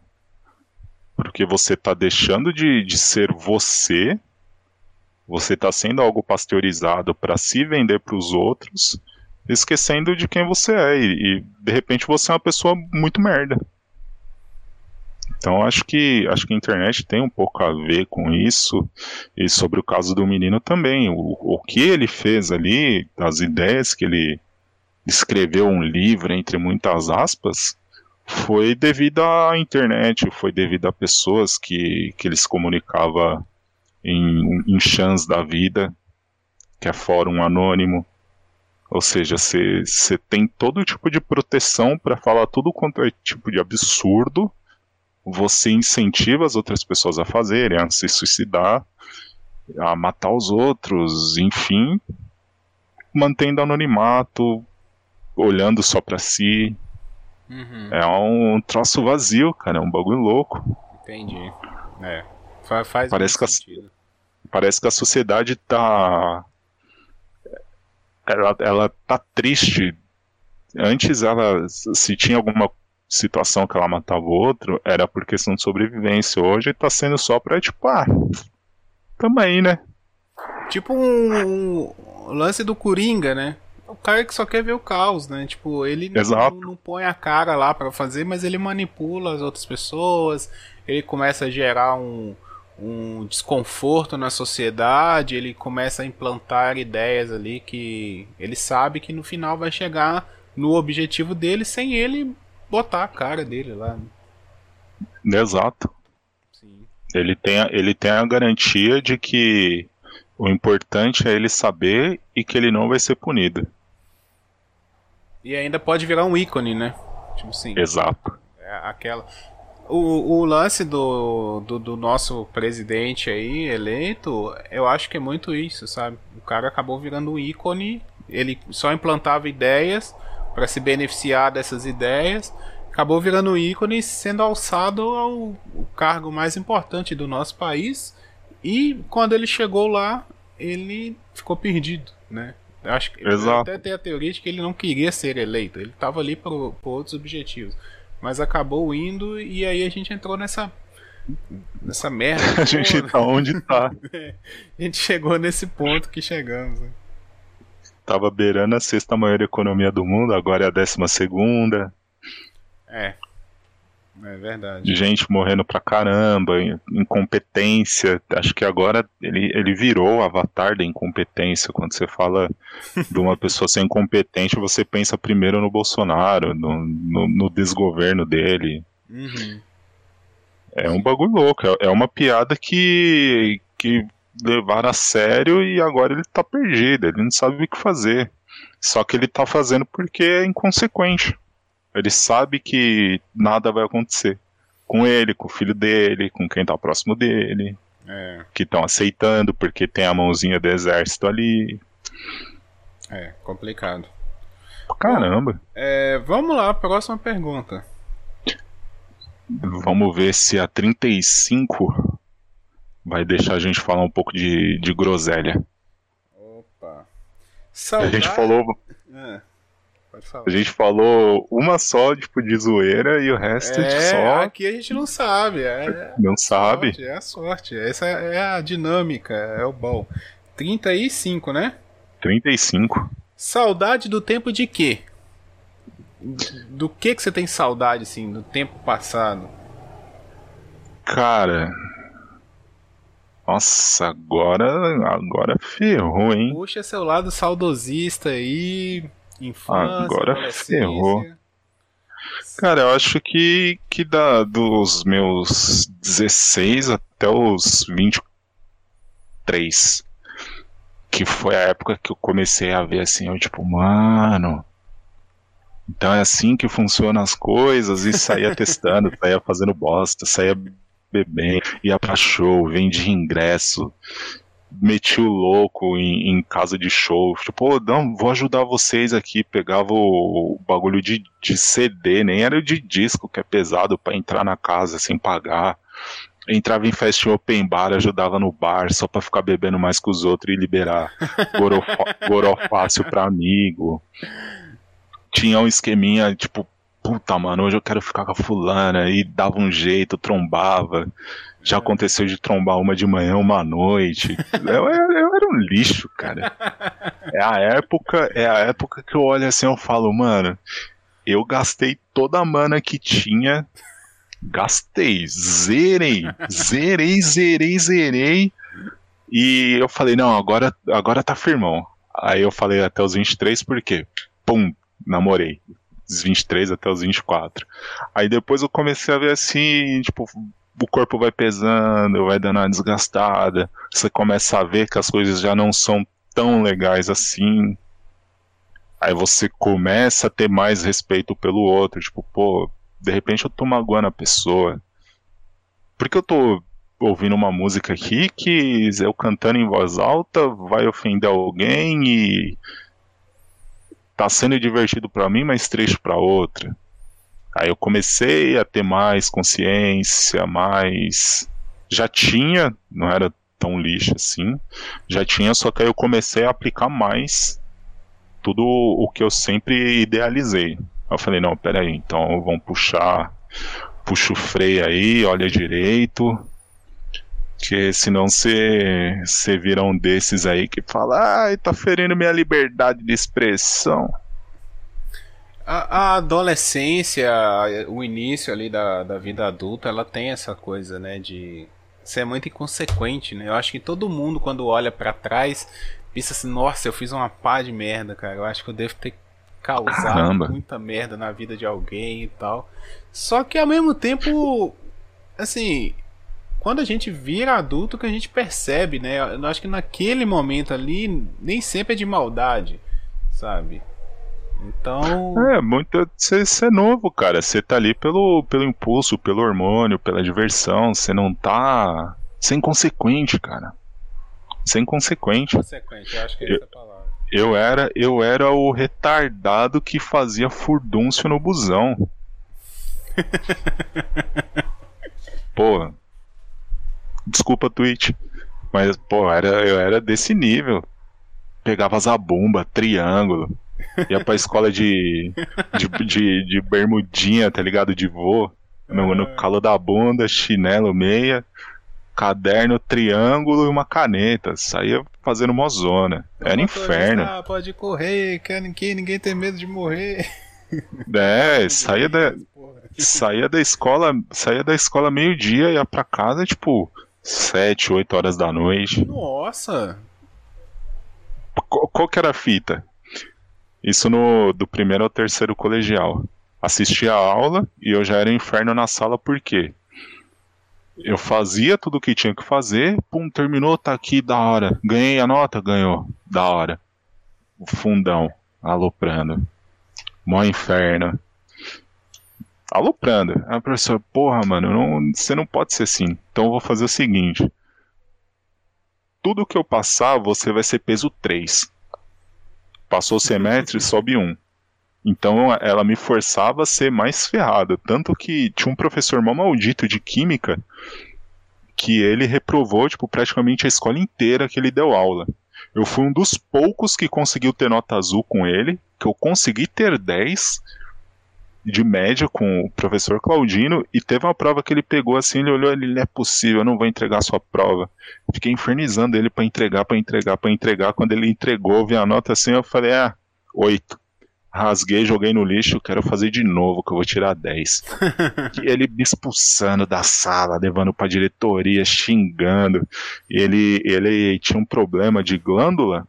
Porque você está deixando de, de ser você, você está sendo algo pasteurizado para se vender para os outros, esquecendo de quem você é, e, e, de repente você é uma pessoa muito merda. Então acho que acho que a internet tem um pouco a ver com isso e sobre o caso do menino também. O, o que ele fez ali, as ideias que ele escreveu um livro entre muitas aspas, foi devido à internet, foi devido a pessoas que, que ele se comunicava em, em da vida, que é fórum anônimo. Ou seja, você tem todo tipo de proteção para falar tudo quanto é tipo de absurdo. Você incentiva as outras pessoas a fazerem, a se suicidar, a matar os outros, enfim, mantendo anonimato, olhando só para si, Uhum. É um troço vazio, cara. É um bagulho louco. Entendi. É. Fa faz parece que sentido. A, parece que a sociedade tá. Ela, ela tá triste. Antes ela. Se tinha alguma situação que ela matava o outro, era por questão de sobrevivência. Hoje tá sendo só pra, tipo, ah. Tamo aí, né? Tipo um, um lance do Coringa, né? o cara que só quer ver o caos, né? Tipo, ele não, não, põe a cara lá para fazer, mas ele manipula as outras pessoas, ele começa a gerar um, um desconforto na sociedade, ele começa a implantar ideias ali que ele sabe que no final vai chegar no objetivo dele sem ele botar a cara dele lá. Né? Exato. Sim. Ele tem, a, ele tem a garantia de que o importante é ele saber e que ele não vai ser punido. E ainda pode virar um ícone, né? Tipo assim. Exato. É aquela. O, o lance do, do, do, nosso presidente aí, eleito, eu acho que é muito isso, sabe? O cara acabou virando um ícone, ele só implantava ideias para se beneficiar dessas ideias, acabou virando ícone e sendo alçado ao, cargo mais importante do nosso país. E quando ele chegou lá, ele ficou perdido, né? Eu acho que Exato. até tem a teoria de que ele não queria ser eleito, ele estava ali por, por outros objetivos. Mas acabou indo e aí a gente entrou nessa nessa merda. A gente tá onde tá. a gente chegou nesse ponto que chegamos. Né? Tava beirando a sexta maior economia do mundo, agora é a décima segunda. É. É verdade. Gente morrendo pra caramba, incompetência. Acho que agora ele, ele virou o avatar da incompetência. Quando você fala de uma pessoa ser incompetente, você pensa primeiro no Bolsonaro, no, no, no desgoverno dele. Uhum. É um bagulho louco. É, é uma piada que, que levaram a sério e agora ele tá perdido. Ele não sabe o que fazer. Só que ele tá fazendo porque é inconsequente. Ele sabe que nada vai acontecer com ele, com o filho dele, com quem tá próximo dele. É. Que estão aceitando porque tem a mãozinha do exército ali. É, complicado. Caramba. É, vamos lá, próxima pergunta. Vamos ver se a 35 vai deixar a gente falar um pouco de, de groselha. Opa. Saudade... A gente falou. É. A gente falou uma só, tipo, de zoeira e o resto é, só. Aqui a gente não sabe. É, não sabe. Sorte, é a sorte. Essa é a dinâmica, é o bom. 35, né? 35. Saudade do tempo de quê? Do que que você tem saudade, assim, do tempo passado? Cara. Nossa, agora. Agora ferrou, hein? Puxa seu lado saudosista aí. Infância, Agora ferrou. Cara, eu acho que, que da, dos meus 16 até os 23, que foi a época que eu comecei a ver assim, eu tipo, mano, então é assim que funcionam as coisas, e saía testando, saía fazendo bosta, saía bebendo, ia pra show, vendia ingresso, meti o louco em, em, casa de show. Tipo, não, vou ajudar vocês aqui. Pegava o, o bagulho de, de, CD, nem era o de disco, que é pesado para entrar na casa sem pagar. Entrava em festa open bar, ajudava no bar, só pra ficar bebendo mais que os outros e liberar gorofácil pra amigo. Tinha um esqueminha, tipo, puta, mano, hoje eu quero ficar com a fulana, e dava um jeito, trombava. Já aconteceu de trombar uma de manhã, uma à noite. Eu, eu, eu, era um lixo, cara. É a época, é a época que eu olho assim eu falo, mano, eu gastei toda a mana que tinha. Gastei, zerei, zerei, zerei, zerei. E eu falei, não, agora, agora tá firmão. Aí eu falei até os 23, porque, pum, namorei. Dos 23 até os 24. Aí depois eu comecei a ver assim, tipo, o corpo vai pesando, vai dando uma desgastada, você começa a ver que as coisas já não são tão legais assim. Aí você começa a ter mais respeito pelo outro, tipo, pô, de repente eu tô magoando a pessoa. Porque eu tô ouvindo uma música aqui que eu cantando em voz alta vai ofender alguém e tá sendo divertido para mim, mas triste para outra. Aí eu comecei a ter mais consciência, mais. Já tinha, não era tão lixo assim, já tinha, só que aí eu comecei a aplicar mais tudo o que eu sempre idealizei. Eu falei, não, peraí, então vamos puxar, puxa o freio aí, olha direito, que senão você vira um desses aí que fala, ai, tá ferindo minha liberdade de expressão. A, a, adolescência, o início ali da, da vida adulta, ela tem essa coisa, né, de ser muito inconsequente, né? Eu acho que todo mundo quando olha para trás pensa assim, nossa, eu fiz uma pá de merda, cara. Eu acho que eu devo ter causado Caramba. muita merda na vida de alguém e tal. Só que ao mesmo tempo, assim, quando a gente vira adulto que a gente percebe, né? Eu acho que naquele momento ali nem sempre é de maldade, sabe? Então. É, muito. Você é novo, cara. Você tá ali pelo, pelo impulso, pelo hormônio, pela diversão. Você não tá. Você é inconsequente, cara. Você é inconsequente. Inconsequente, eu acho que é essa palavra. Eu era, eu era o retardado que fazia furdúncio no busão. pô. Desculpa, Twitch. Mas, pô, era, eu era desse nível. Pegava zabumba, triângulo. Ia pra escola de, de, de, de bermudinha, tá ligado? De vô. No, no calo da bunda, chinelo, meia caderno, triângulo e uma caneta. Saía fazendo mozona. Era inferno. Ah, pode correr, que ninguém, ninguém tem medo de morrer. É, saía da, saía da escola, saía da escola meio-dia, ia pra casa, tipo, 7, 8 horas da noite. Nossa! Qual, qual que era a fita? Isso no do primeiro ao terceiro colegial. Assistia a aula e eu já era inferno na sala, por quê? Eu fazia tudo o que tinha que fazer, pum, terminou, tá aqui, da hora. Ganhei a nota, ganhou, da hora. O fundão, aloprando. Mó inferno. Aloprando. A professora, porra, mano, não, você não pode ser assim. Então eu vou fazer o seguinte. Tudo que eu passar, você vai ser peso 3. Passou o semestre, sobe 1. Então ela me forçava a ser mais ferrada. Tanto que tinha um professor mal maldito de química que ele reprovou tipo, praticamente a escola inteira que ele deu aula. Eu fui um dos poucos que conseguiu ter nota azul com ele, que eu consegui ter 10 de média com o professor Claudino e teve uma prova que ele pegou assim, ele olhou, ele não é possível, eu não vou entregar sua prova. Fiquei infernizando ele para entregar, para entregar, para entregar. Quando ele entregou, vi a nota assim, eu falei: "Ah, 8" rasguei, joguei no lixo, quero fazer de novo, que eu vou tirar 10. e ele me expulsando da sala, levando pra diretoria, xingando. Ele, ele tinha um problema de glândula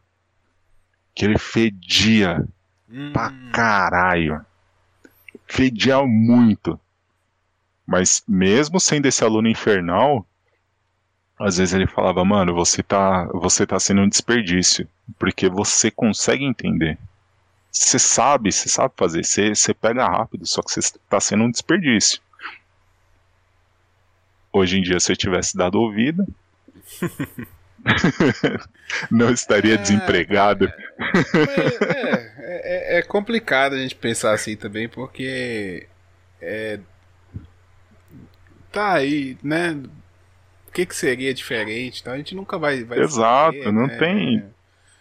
que ele fedia hum. pra caralho. Fedia muito. Mas mesmo sendo esse aluno infernal, às vezes ele falava, mano, você tá, você tá sendo um desperdício, porque você consegue entender. Você sabe, você sabe fazer, você, você pega rápido, só que você está sendo um desperdício. Hoje em dia, se eu tivesse dado ouvido, não estaria é, desempregado. É, é, é, complicado a gente pensar assim também, porque é, tá aí, né? O que, que seria diferente? Então a gente nunca vai. vai Exato, saber, não né? tem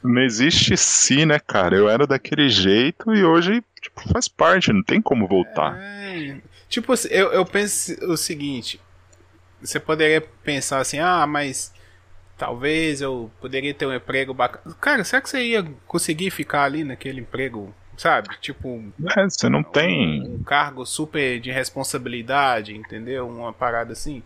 não existe si, né, cara? Eu era daquele jeito e hoje, tipo, faz parte, não tem como voltar. É, tipo, assim, eu, eu penso o seguinte: você poderia pensar assim, ah, mas talvez eu poderia ter um emprego bacana. Cara, será que você ia conseguir ficar ali naquele emprego, sabe? Tipo. É, você não tem. Um cargo super de responsabilidade, entendeu? Uma parada assim.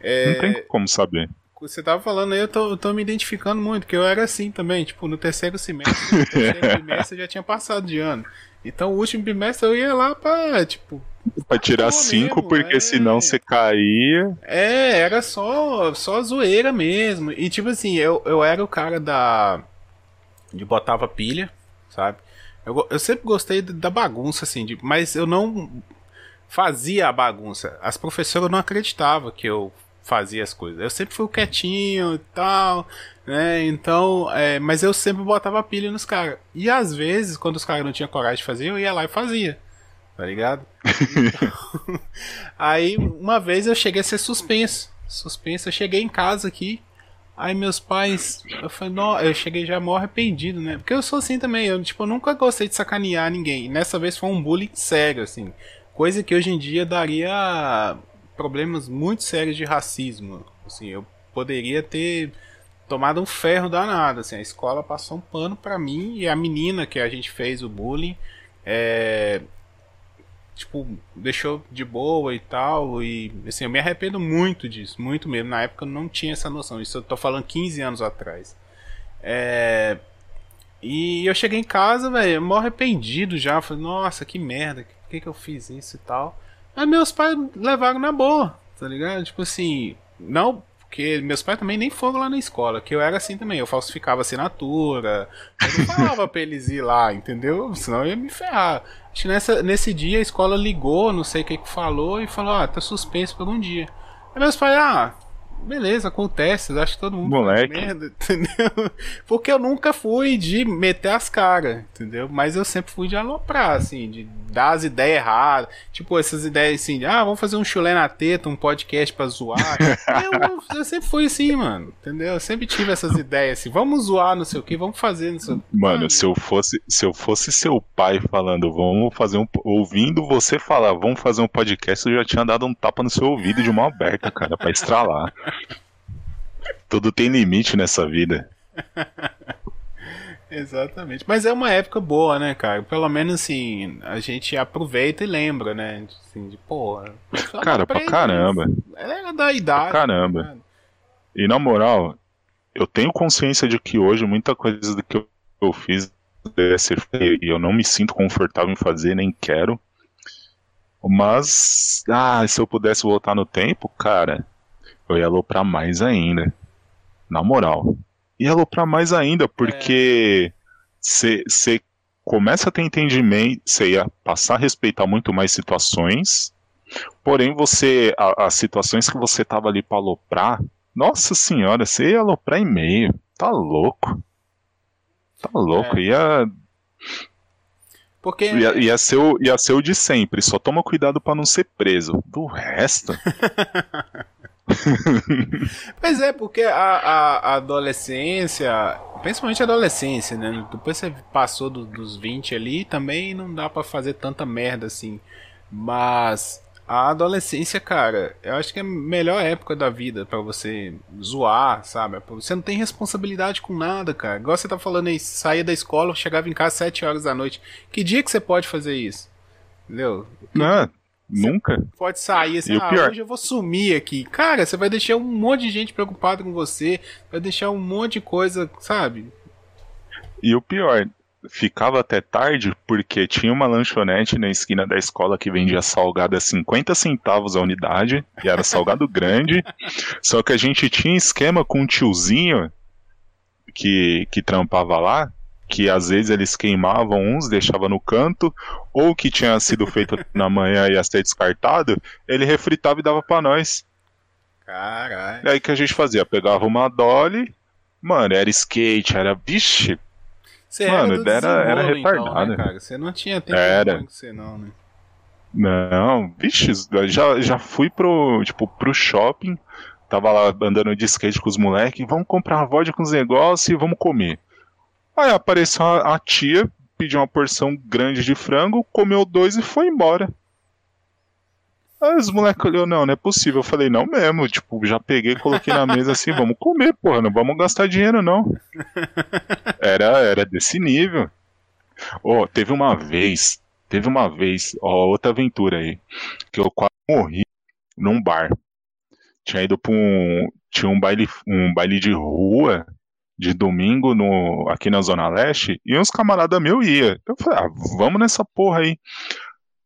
É... Não tem como saber você tava falando aí, eu tô, eu tô me identificando muito, que eu era assim também, tipo, no terceiro semestre, no terceiro bimestre eu já tinha passado de ano. Então o último bimestre eu ia lá pra, tipo. Pra tirar cinco, porque é... senão você caía. É, era só, só zoeira mesmo. E tipo assim, eu, eu era o cara da. de botava pilha, sabe? Eu, eu sempre gostei da bagunça, assim, de, mas eu não fazia a bagunça. As professoras não acreditavam que eu fazia as coisas. Eu sempre fui quietinho e tal, né? Então, é, mas eu sempre botava pilha nos caras. E às vezes, quando os caras não tinham coragem de fazer, eu ia lá e fazia. Tá ligado? Então, aí, uma vez eu cheguei a ser suspenso. Suspenso, eu cheguei em casa aqui. Aí meus pais, eu falei, não, eu cheguei já mó arrependido, né? Porque eu sou assim também, eu tipo, nunca gostei de sacanear ninguém. Nessa vez foi um bullying sério, assim. Coisa que hoje em dia daria problemas muito sérios de racismo. Assim, eu poderia ter tomado um ferro danado. Assim, a escola passou um pano para mim e a menina que a gente fez o bullying, é, tipo, deixou de boa e tal. E assim, eu me arrependo muito disso, muito mesmo. Na época eu não tinha essa noção. Isso eu tô falando 15 anos atrás. É, e eu cheguei em casa, velho, mó arrependido já. Falei, nossa, que merda, por que, que eu fiz isso e tal. Aí meus pais levaram na boa, tá ligado? Tipo assim, não, porque meus pais também nem foram lá na escola, que eu era assim também, eu falsificava assinatura, eu não falava pra eles ir lá, entendeu? Senão eu ia me ferrar. Acho que nessa, nesse dia a escola ligou, não sei o que que falou, e falou, ah, tá suspenso por um dia. Aí meus pais, ah, beleza, acontece, acho que todo mundo Moleque. merda, entendeu? Porque eu nunca fui de meter as caras, entendeu? Mas eu sempre fui de aloprar, assim, de dar as ideias erradas. Tipo, essas ideias assim, de, ah, vamos fazer um chulé na teta, um podcast pra zoar. eu, eu, sempre fui assim, mano, entendeu? Eu sempre tive essas ideias assim, vamos zoar, não sei o que, vamos fazer, não sei o que. Mano, se eu fosse, se eu fosse seu pai falando, vamos fazer um. ouvindo você falar, vamos fazer um podcast, eu já tinha dado um tapa no seu ouvido de mão aberta, cara, pra estralar. Tudo tem limite nessa vida. Exatamente. Mas é uma época boa, né, cara? Pelo menos assim, a gente aproveita e lembra, né? Assim, de porra. Cara, pra caramba. Ela era da idade. Pra caramba. Né? E na moral, eu tenho consciência de que hoje muita coisa do que eu fiz deve ser e eu não me sinto confortável em fazer, nem quero. Mas, ah, se eu pudesse voltar no tempo, cara, eu ia aloprar mais ainda. Na moral. Ia aloprar mais ainda, porque você é. começa a ter entendimento, você ia passar a respeitar muito mais situações. Porém, você. A, as situações que você tava ali pra aloprar, nossa senhora, você ia aloprar em meio. Tá louco. Tá louco. É. Ia. Porque... Ia, ia, ser o, ia ser o de sempre, só toma cuidado para não ser preso. Do resto. pois é, porque a, a, a, adolescência, principalmente a adolescência, né? Depois você passou do, dos 20 ali, também não dá para fazer tanta merda assim. Mas a adolescência, cara, eu acho que é a melhor época da vida para você zoar, sabe? Você não tem responsabilidade com nada, cara. Igual você tá falando aí, saía da escola, chegava em casa às 7 horas da noite. Que dia que você pode fazer isso? Entendeu? Não, nunca. Pode sair assim, ah, pior... hoje eu vou sumir aqui. Cara, você vai deixar um monte de gente preocupada com você, vai deixar um monte de coisa, sabe? E o pior, ficava até tarde porque tinha uma lanchonete na esquina da escola que vendia salgado a 50 centavos a unidade, e era salgado grande. Só que a gente tinha esquema com um tiozinho que, que trampava lá, que às vezes eles queimavam uns, deixava no canto, ou que tinha sido feito na manhã e ia ser descartado, ele refritava e dava para nós. Caralho. E aí que a gente fazia? Pegava uma dolly, mano, era skate, era, vixe, você Mano, era, era, retardado. Então, né, cara? Você não tinha tempo era. com você, não, né? Não, vixe, já, já fui pro, tipo, pro shopping, tava lá andando de skate com os moleques, vamos comprar vodka com os negócios e vamos comer. Aí apareceu a, a tia, pediu uma porção grande de frango, comeu dois e foi embora. Aí os moleques olhou, não, não é possível. Eu falei, não mesmo, tipo, já peguei, coloquei na mesa assim, vamos comer, porra, não vamos gastar dinheiro, não. Era, era desse nível. Oh, teve uma vez, teve uma vez, ó, outra aventura aí, que eu quase morri num bar. Tinha ido pra um, tinha um baile, um baile de rua, de domingo no, aqui na Zona Leste, e uns camaradas meus ia. Eu falei, ah, vamos nessa porra aí.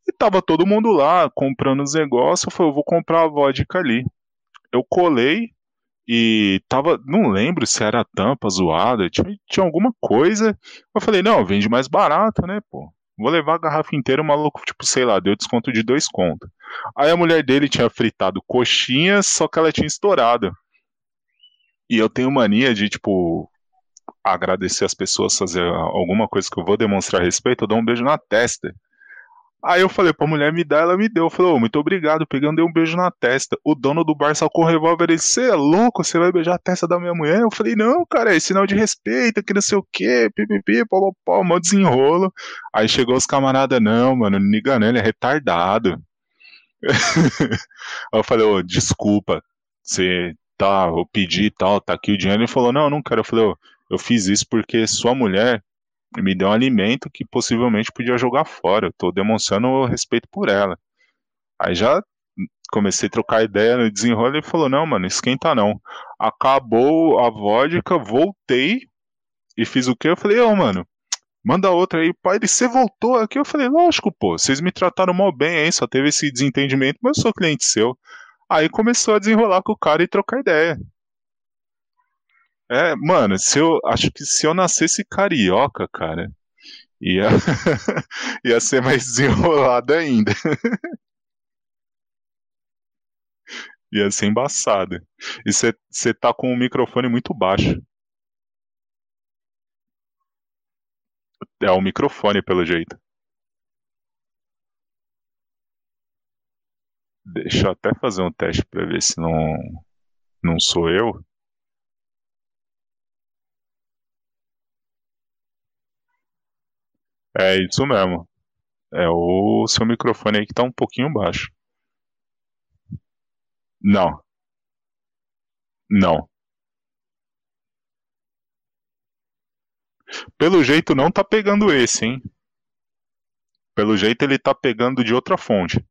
E tava todo mundo lá comprando os negócios. Eu falei, eu vou comprar a vodka ali. Eu colei e tava. Não lembro se era tampa zoada, tinha, tinha alguma coisa. Eu falei, não, vende mais barato, né, pô? Vou levar a garrafa inteira, o maluco, tipo, sei lá, deu desconto de dois contos. Aí a mulher dele tinha fritado coxinhas, só que ela tinha estourado. E eu tenho mania de, tipo, agradecer as pessoas, fazer alguma coisa que eu vou demonstrar respeito, eu dou um beijo na testa. Aí eu falei pra mulher me dar, ela me deu. Eu falei, oh, muito obrigado. E dei um beijo na testa. O dono do bar sacou o revólver e disse: Você é louco? Você vai beijar a testa da minha mulher? Eu falei, não, cara, é sinal de respeito, que não sei o quê, pipipi, pó, pó, mó desenrolo. Aí chegou os camaradas, não, mano, engano, ele é retardado. Aí eu falei, ô, oh, desculpa, você tá, eu pedi e tal, tá aqui o dinheiro. Ele falou, não, não quero. Eu falei, oh, eu fiz isso porque sua mulher me deu um alimento que possivelmente podia jogar fora. Eu tô demonstrando respeito por ela. Aí já comecei a trocar ideia no desenrolo e falou: Não, mano, esquenta não. Acabou a vodka, voltei e fiz o que? Eu falei: Ô, oh, mano, manda outra aí. Pai, você voltou aqui? Eu falei: Lógico, pô, vocês me trataram mal bem aí, só teve esse desentendimento, mas eu sou cliente seu. Aí começou a desenrolar com o cara e trocar ideia. É, mano, se eu acho que se eu nascesse carioca, cara, ia, ia ser mais desenrolado ainda. Ia ser embaçado. E você tá com o microfone muito baixo. É o microfone, pelo jeito. Deixa eu até fazer um teste pra ver se não, não sou eu. É isso mesmo. É o seu microfone aí que tá um pouquinho baixo. Não. Não. Pelo jeito não tá pegando esse, hein? Pelo jeito ele tá pegando de outra fonte.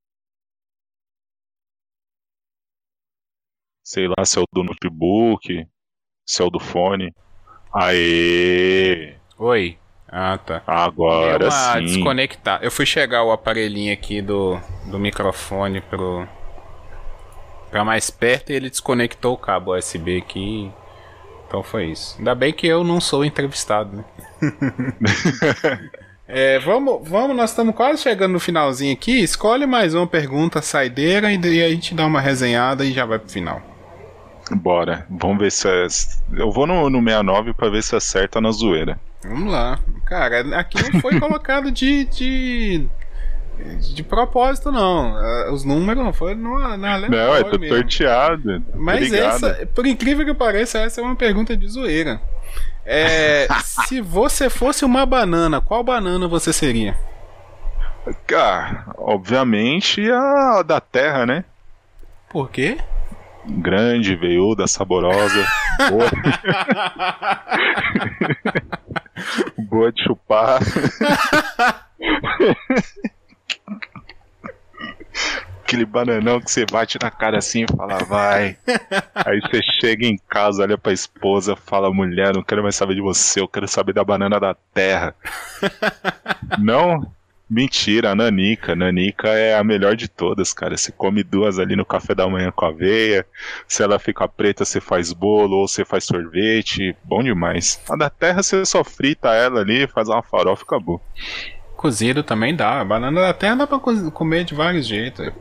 Sei lá se é o do notebook, se é o do fone. Aê! Oi. Ah, tá. Agora sim. desconectar. Eu fui chegar o aparelhinho aqui do, do microfone pro para mais perto e ele desconectou o cabo USB aqui. Então foi isso. Ainda bem que eu não sou entrevistado, né? é, vamos, vamos, nós estamos quase chegando no finalzinho aqui. Escolhe mais uma pergunta saideira e a gente dá uma resenhada e já vai pro final. Bora, vamos ver se é. Eu vou no, no 69 pra ver se acerta na zoeira. Vamos lá. Cara, aqui não foi colocado de, de. de propósito, não. É, os números não foram na, na Não, é tudo sorteado. Mas Obrigado. essa, por incrível que pareça, essa é uma pergunta de zoeira. É, se você fosse uma banana, qual banana você seria? Cara, obviamente a da terra, né? Por quê? Grande, veiuda, saborosa. boa. boa de chupar. Aquele bananão que você bate na cara assim e fala, vai. Aí você chega em casa, olha pra esposa, fala, mulher, não quero mais saber de você, eu quero saber da banana da terra. não? Mentira, a Nanica. Nanica é a melhor de todas, cara. Você come duas ali no café da manhã com aveia. Se ela fica preta, você faz bolo ou você faz sorvete. Bom demais. A da terra, você só frita ela ali, faz uma farofa e acabou. Cozido também dá. Banana da terra dá pra comer de vários jeitos.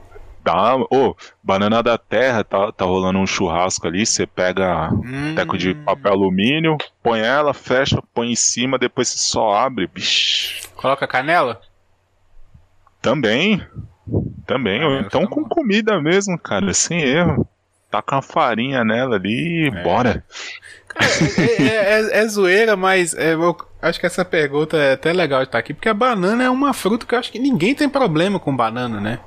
Dá, ô, oh, banana da terra, tá, tá rolando um churrasco ali, você pega hum. teco de papel alumínio, põe ela, fecha, põe em cima, depois você só abre, bicho. Coloca canela? Também. Também. Ah, então com comida mesmo, cara, sem erro. Taca uma farinha nela ali e é. bora. Cara, é, é, é, é, zoeira, mas é, eu acho que essa pergunta é até legal de estar aqui, porque a banana é uma fruta que eu acho que ninguém tem problema com banana, né?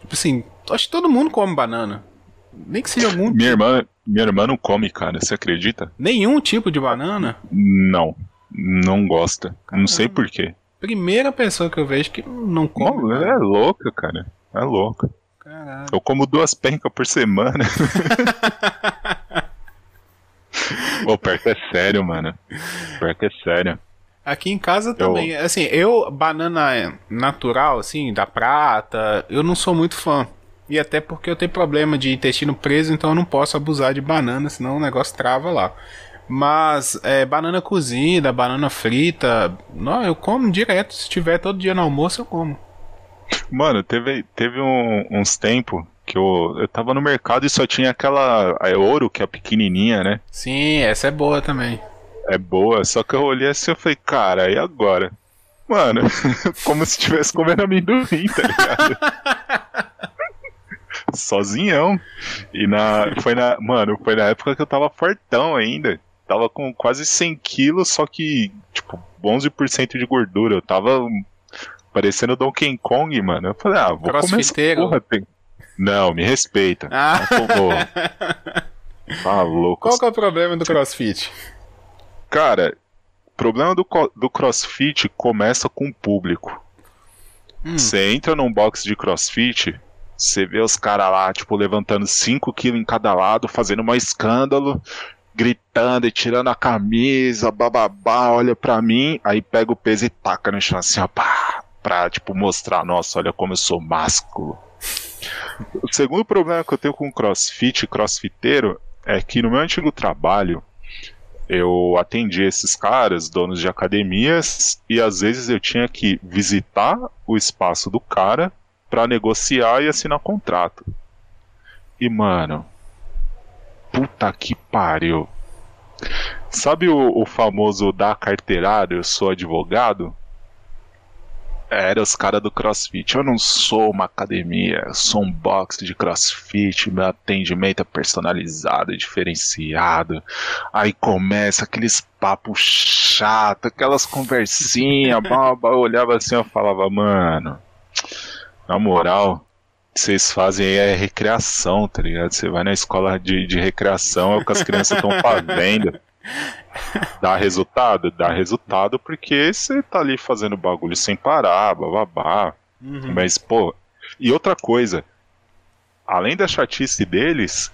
Tipo assim, acho que todo mundo come banana. Nem que seja algum minha tipo. Irmã, minha irmã não come, cara, você acredita? Nenhum tipo de banana? Não, não gosta. Caramba. Não sei porquê. Primeira pessoa que eu vejo que não come. Não, é louca, cara. É louca. Caralho. Eu como duas pencas por semana. Pô, que é sério, mano. Que é sério. Aqui em casa também. Eu... Assim, eu, banana natural, assim, da prata, eu não sou muito fã. E até porque eu tenho problema de intestino preso, então eu não posso abusar de banana, senão o negócio trava lá. Mas é, banana cozida, banana frita, não, eu como direto. Se tiver todo dia no almoço, eu como. Mano, teve, teve um, uns tempos que eu, eu tava no mercado e só tinha aquela a ouro, que é pequenininha, né? Sim, essa é boa também. É boa, só que eu olhei assim e falei, cara, e agora? Mano, como se estivesse comendo amendoim, tá ligado? Sozinhão. E na. Foi na. Mano, foi na época que eu tava fortão ainda tava com quase 100 quilos, só que, tipo, 11% de gordura. Eu tava parecendo Donkey Kong, mano. Eu falei, ah, vou comer essa porra. Tem... Não, me respeita. Ah. Tá louco. Qual que é o problema do crossfit? Cara, o problema do, do crossfit começa com o público. Hum. Você entra num box de crossfit, você vê os caras lá, tipo, levantando 5 quilos em cada lado, fazendo um escândalo, gritando e tirando a camisa, bababá, olha pra mim, aí pega o peso e taca no chão assim, ó, pá, pra, tipo, mostrar, nossa, olha como eu sou másculo. O segundo problema que eu tenho com crossfit, crossfiteiro, é que no meu antigo trabalho, eu atendi esses caras, donos de academias, e às vezes eu tinha que visitar o espaço do cara para negociar e assinar contrato. E, mano, puta que pariu. Sabe o, o famoso da carteirada, eu sou advogado? Era os caras do CrossFit. Eu não sou uma academia, eu sou um box de CrossFit. Meu atendimento é personalizado, diferenciado. Aí começa aqueles papos chato, aquelas conversinhas. eu olhava assim e falava, mano, na moral, vocês fazem aí é recreação, tá ligado? Você vai na escola de, de recreação, é o que as crianças estão fazendo. Dá resultado? Dá resultado porque você tá ali fazendo bagulho sem parar, bababá. Uhum. Mas, pô. E outra coisa, além da chatice deles,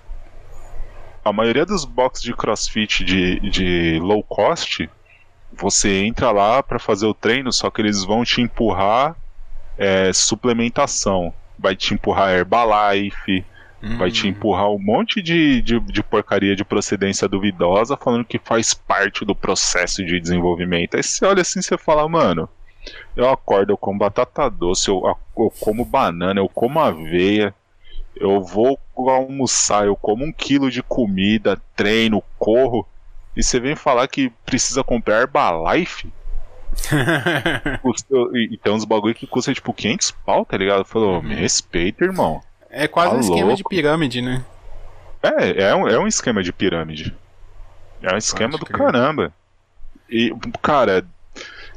a maioria dos boxes de crossfit de, de low cost, você entra lá para fazer o treino, só que eles vão te empurrar é, suplementação. Vai te empurrar Herbalife, Vai te hum. empurrar um monte de, de, de, porcaria de procedência duvidosa, falando que faz parte do processo de desenvolvimento. Aí você olha assim e você fala, mano, eu acordo, eu como batata doce, eu, eu como banana, eu como aveia, eu vou almoçar, eu como um quilo de comida, treino, corro, e você vem falar que precisa comprar Herbalife? e tem uns bagulho que custa tipo 500 pau, tá ligado? Falou, me uhum. respeita, irmão. É quase tá um esquema louco. de pirâmide, né? É, é um, é um esquema de pirâmide. É um esquema Pode do crer. caramba. E, cara,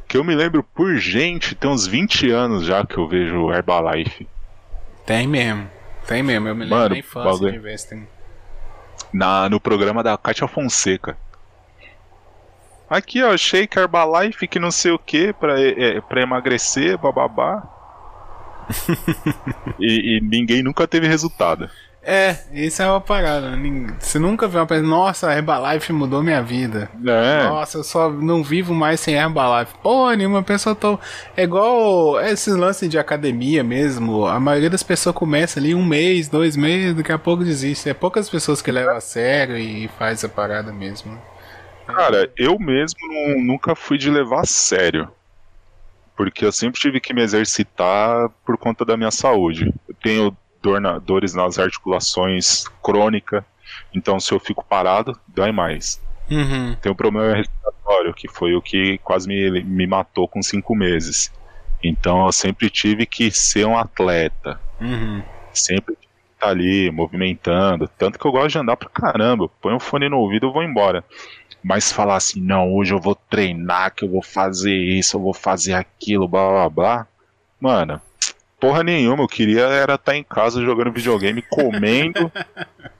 que eu me lembro por gente, tem uns 20 anos já que eu vejo Herbalife. Tem mesmo. Tem mesmo, eu me lembro Mano, da infância bagulho. de Investing. Na, no programa da Kátia Fonseca. Aqui, ó, shake Herbalife que não sei o que pra, é, pra emagrecer, bababá. e, e, ninguém nunca teve resultado. É, isso é uma parada. Você nunca viu uma pessoa, nossa, a Herbalife mudou minha vida. É. Nossa, eu só não vivo mais sem Herbalife. Pô, nenhuma pessoa tão. É igual esses lances de academia mesmo. A maioria das pessoas começa ali um mês, dois meses, daqui a pouco desiste. É poucas pessoas que levam a sério e faz a parada mesmo. Cara, eu mesmo nunca fui de levar a sério porque eu sempre tive que me exercitar por conta da minha saúde. Eu tenho dor na, dores nas articulações crônica, então se eu fico parado, dói mais. Uhum. Tenho um problema respiratório, que foi o que quase me, me matou com cinco meses. Então eu sempre tive que ser um atleta. Uhum. Sempre tive que estar ali, movimentando. Tanto que eu gosto de andar pra caramba. Põe um fone no ouvido e vou embora. Mas falar assim, não, hoje eu vou treinar, que eu vou fazer isso, eu vou fazer aquilo, blá blá blá. Mano, porra nenhuma, eu queria era estar tá em casa jogando videogame, comendo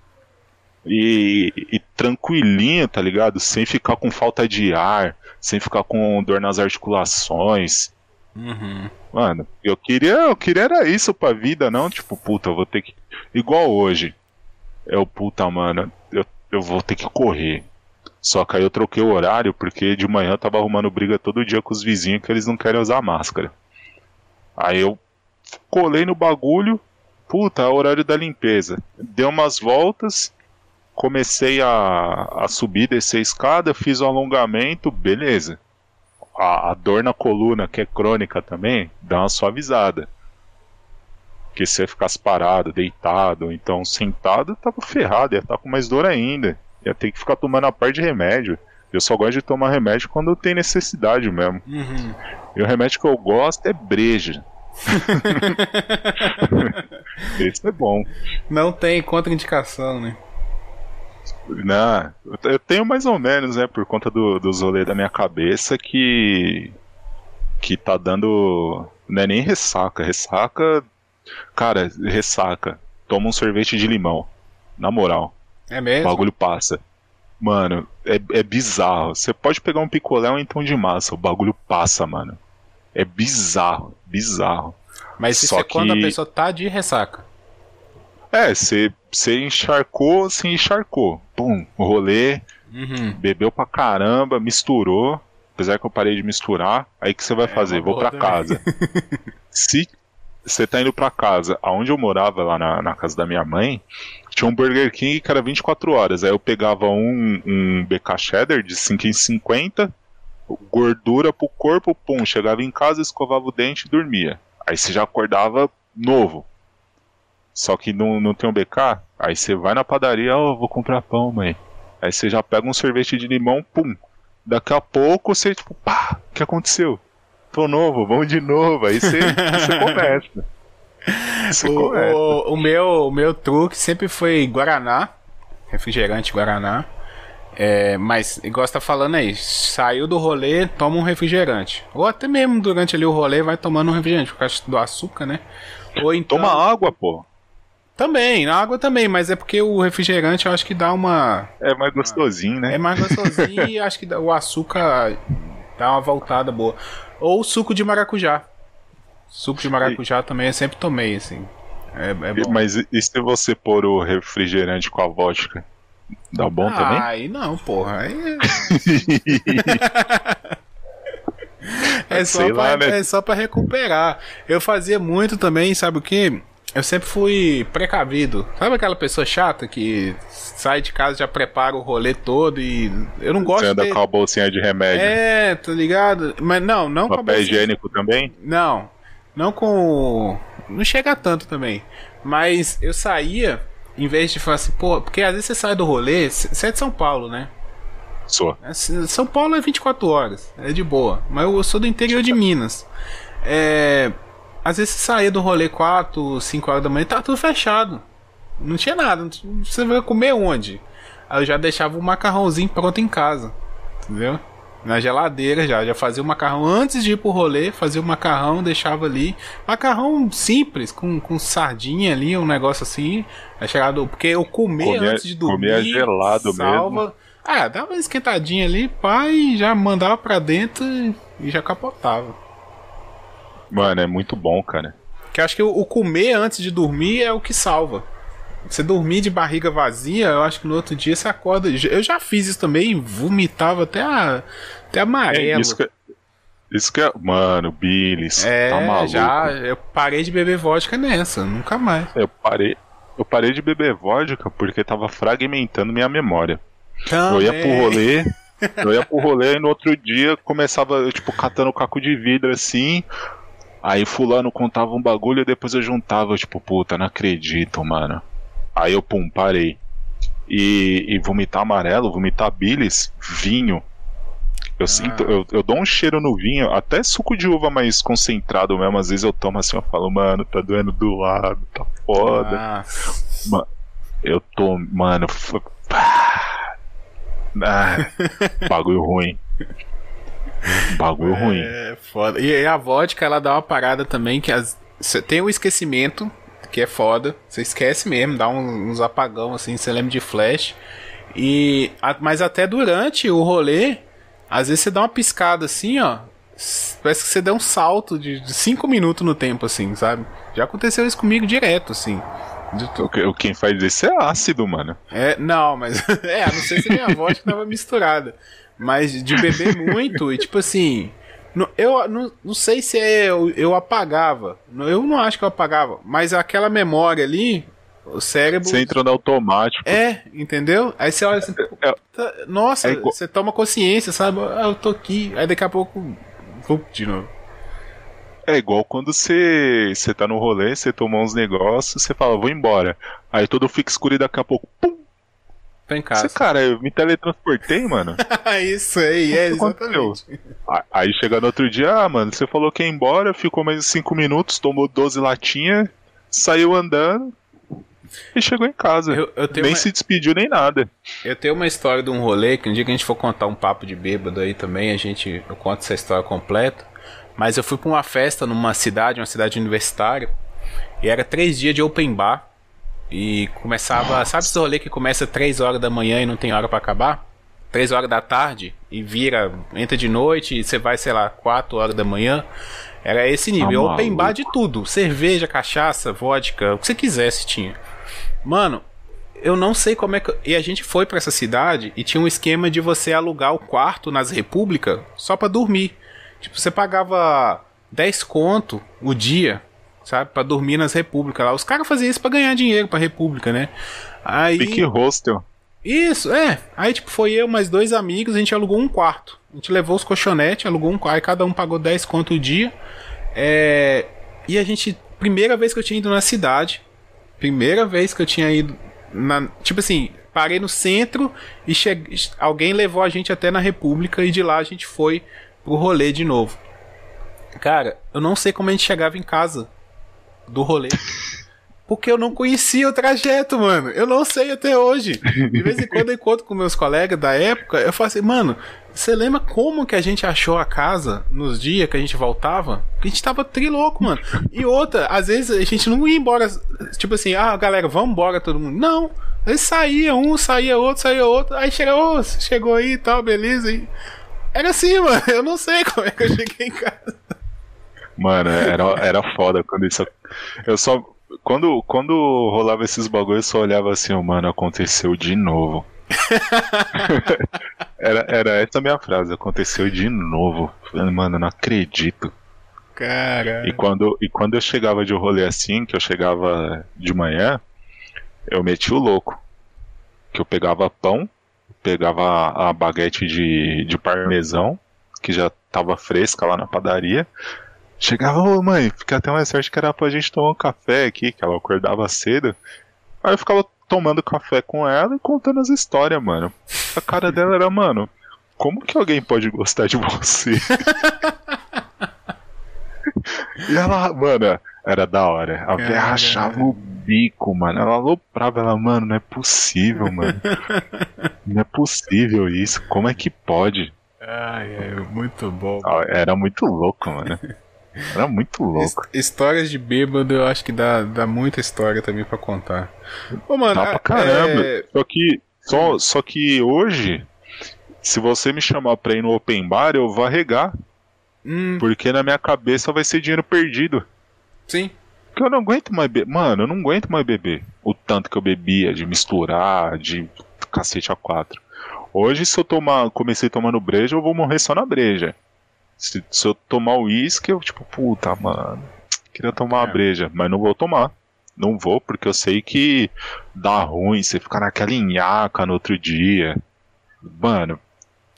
e, e tranquilinho, tá ligado? Sem ficar com falta de ar, sem ficar com dor nas articulações. Uhum. Mano, eu queria, eu queria era isso pra vida, não tipo, puta, eu vou ter que. Igual hoje. É o puta, mano, eu, eu vou ter que correr. Só que aí eu troquei o horário porque de manhã eu tava arrumando briga todo dia com os vizinhos que eles não querem usar máscara. Aí eu colei no bagulho, puta, é horário da limpeza. Dei umas voltas, comecei a, a subir, descer a escada, fiz o um alongamento, beleza. A, a, dor na coluna, que é crônica também, dá uma suavizada. Porque se eu ficasse parado, deitado, então sentado, tava ferrado, ia estar tá com mais dor ainda. Ia ter que ficar tomando a parte de remédio. Eu só gosto de tomar remédio quando tem necessidade mesmo. Uhum. E o remédio que eu gosto é breja. Esse é bom. Não tem contraindicação, né? Não, eu tenho mais ou menos, né, por conta do, dos rolês da minha cabeça que. que tá dando. Não é nem ressaca. Ressaca. Cara, ressaca. Toma um sorvete de limão. Na moral. É mesmo? O bagulho passa. Mano, é, é bizarro. Você pode pegar um picolé ou então de massa, o bagulho passa, mano. É bizarro, bizarro. Mas isso Só é que... quando a pessoa tá de ressaca. É, você encharcou, se encharcou. Pum, rolê, uhum. bebeu pra caramba, misturou. Apesar que eu parei de misturar, aí que você vai é, fazer? Vou pra casa. se você tá indo pra casa, aonde eu morava lá na, na casa da minha mãe, tinha um Burger King que era 24 horas. Aí eu pegava um, um BK Cheddar de 5,50, gordura pro corpo, pum, chegava em casa, escovava o dente e dormia. Aí você já acordava novo. só que não, não tem um BK, aí você vai na padaria, ó, oh, vou comprar pão, mãe. Aí você já pega um sorvete de limão, pum. Daqui a pouco você, tipo, pá, o que aconteceu? Tô novo, vamos de novo. Aí você, você começa. Você o, começa. O, o, meu, o meu truque sempre foi Guaraná, refrigerante Guaraná. É, mas, igual você tá falando aí, saiu do rolê, toma um refrigerante. Ou até mesmo durante ali o rolê vai tomando um refrigerante, por causa do açúcar, né? Ou então... Toma água, pô. Também, na água também, mas é porque o refrigerante eu acho que dá uma. É mais gostosinho, né? É mais gostosinho e acho que o açúcar dá uma voltada boa. Ou suco de maracujá. Suco de maracujá e... também eu sempre tomei, assim. É, é bom. Mas e se você pôr o refrigerante com a vodka? Dá bom ah, também? Aí não, porra. Aí... é, só pra, né? é só pra recuperar. Eu fazia muito também, sabe o que? Eu sempre fui precavido. Sabe aquela pessoa chata que sai de casa já prepara o rolê todo e eu não gosto Você anda de... com a bolsinha de remédio. É, tá ligado? Mas não, não Papel com a bolsinha... higiênico também? Não. Não com não chega tanto também. Mas eu saía em vez de falar assim, pô, porque às vezes você sai do rolê, você é de São Paulo, né? Sou. É, São Paulo é 24 horas, é de boa. Mas eu sou do interior de Minas. É, às vezes você saía do rolê 4, 5 horas da manhã e tava tudo fechado. Não tinha nada. Você vai comer onde? Aí eu já deixava o macarrãozinho pronto em casa. Entendeu? Na geladeira já. Já fazia o macarrão antes de ir pro rolê. Fazia o macarrão, deixava ali. Macarrão simples, com, com sardinha ali, um negócio assim. Aí chegado, porque eu comia, comia antes de dormir. Comia gelado salva. mesmo. Ah, dava uma esquentadinha ali, pai, já mandava pra dentro e já capotava. Mano, é muito bom, cara. Que acho que o, comer antes de dormir é o que salva. Você dormir de barriga vazia, eu acho que no outro dia você acorda. Eu já fiz isso também, vomitava até a, até amarelo. É, isso que, isso que é. Mano, Billis, é, tá maluco. Já, eu parei de beber vodka nessa, nunca mais. Eu parei. Eu parei de beber vodka porque tava fragmentando minha memória. Também. Eu ia pro rolê. eu ia pro rolê e no outro dia começava, tipo, catando caco de vidro assim. Aí fulano contava um bagulho e depois eu juntava, tipo, puta, não acredito, mano. Aí eu, pum, parei. E, e vomitar amarelo, vomitar bilis, vinho. Eu ah. sinto, eu, eu dou um cheiro no vinho, até suco de uva mais concentrado mesmo. Às vezes eu tomo assim, eu falo, mano, tá doendo do lado, tá foda. Ah. Mano, eu tô, mano. Ah, bagulho ruim. Bagulho é, ruim. É, foda. E a vodka, ela dá uma parada também que as, tem o esquecimento, que é foda. Você esquece mesmo, dá uns, uns apagão assim, você lembra de flash. E, a, mas até durante o rolê, às vezes você dá uma piscada assim, ó. Parece que você deu um salto de 5 minutos no tempo, assim, sabe? Já aconteceu isso comigo direto, assim. Quem faz isso é ácido, mano. É, não, mas. é, não sei se minha vodka tava misturada. Mas de beber muito e tipo assim. Eu não, não sei se é, eu, eu apagava. Eu não acho que eu apagava. Mas aquela memória ali, o cérebro. Você entra no automático. É, entendeu? Aí você olha assim. É, é, nossa, é você toma consciência, sabe? Ah, eu tô aqui. Aí daqui a pouco. Vou de novo. É igual quando você, você tá no rolê, você toma uns negócios, você fala, vou embora. Aí todo fica escuro e daqui a pouco, pum, Tô em casa. Você, cara, eu me teletransportei, mano. Isso aí, é, exatamente. Aí chega no outro dia, ah, mano, você falou que ia embora, ficou mais 5 minutos, tomou 12 latinhas, saiu andando e chegou em casa. Eu, eu nem uma... se despediu nem nada. Eu tenho uma história de um rolê que um dia que a gente for contar um papo de bêbado aí também, a gente eu conto essa história completa. Mas eu fui pra uma festa numa cidade, uma cidade universitária, e era três dias de open bar. E começava. Sabe esse rolê que começa 3 horas da manhã e não tem hora para acabar? 3 horas da tarde e vira, entra de noite e você vai, sei lá, 4 horas da manhã. Era esse nível. Ah, Open bar de tudo: cerveja, cachaça, vodka, o que você quisesse tinha. Mano, eu não sei como é que. E a gente foi para essa cidade e tinha um esquema de você alugar o quarto nas repúblicas só para dormir. Tipo, você pagava 10 conto o dia sabe? Pra dormir nas repúblicas lá. Os caras faziam isso pra ganhar dinheiro pra república, né? Aí. Big Hostel. Isso, é. Aí, tipo, foi eu mais dois amigos, a gente alugou um quarto. A gente levou os colchonetes, alugou um quarto, aí cada um pagou 10 conto o dia. É... E a gente, primeira vez que eu tinha ido na cidade, Primeira vez que eu tinha ido. Na, tipo assim, parei no centro e che... alguém levou a gente até na República e de lá a gente foi pro rolê de novo. Cara, eu não sei como a gente chegava em casa do rolê. Porque eu não conhecia o trajeto, mano. Eu não sei até hoje. De vez em quando eu encontro com meus colegas da época, eu falo assim, mano, você lembra como que a gente achou a casa nos dias que a gente voltava? Que a gente tava trilouco, mano. E outra, às vezes a gente não ia embora, tipo assim, ah, galera, vamos embora todo mundo. Não. Aí saía um, saía outro, saía outro. Aí chega, oh, chegou aí e tal, beleza. E... Era assim, mano. Eu não sei como é que eu cheguei em casa. Mano, era, era foda quando isso. Eu só. Quando, quando rolava esses bagulhos, eu só olhava assim, oh, mano, aconteceu de novo. era, era essa a minha frase, aconteceu de novo. Mano, não acredito. Cara. E quando, e quando eu chegava de rolê assim, que eu chegava de manhã, eu meti o louco. Que eu pegava pão, pegava a baguete de, de parmesão, que já tava fresca lá na padaria, Chegava, ô mãe, fica até mais sorte que era pra gente tomar um café aqui, que ela acordava cedo. Aí eu ficava tomando café com ela e contando as histórias, mano. A cara dela era, mano, como que alguém pode gostar de você? e ela, mano, era da hora. A velha rachava o bico, mano. Ela aloprava, ela, mano, não é possível, mano. Não é possível isso. Como é que pode? Ai, é muito bom. Era muito louco, mano. Era muito louco. Histórias de bêbado eu acho que dá, dá muita história também para contar. Ô, mano, dá pra caramba. É... Só que só, só que hoje, se você me chamar pra ir no open bar, eu vou arregar. Hum. Porque na minha cabeça vai ser dinheiro perdido. Sim. Porque eu não aguento mais beber. Mano, eu não aguento mais beber. O tanto que eu bebia, de misturar, de cacete a quatro. Hoje, se eu tomar, comecei tomando breja, eu vou morrer só na breja. Se, se eu tomar uísque, eu tipo, puta, mano, queria tomar é. uma breja, mas não vou tomar. Não vou, porque eu sei que dá ruim, você ficar naquela nhaca no outro dia. Mano,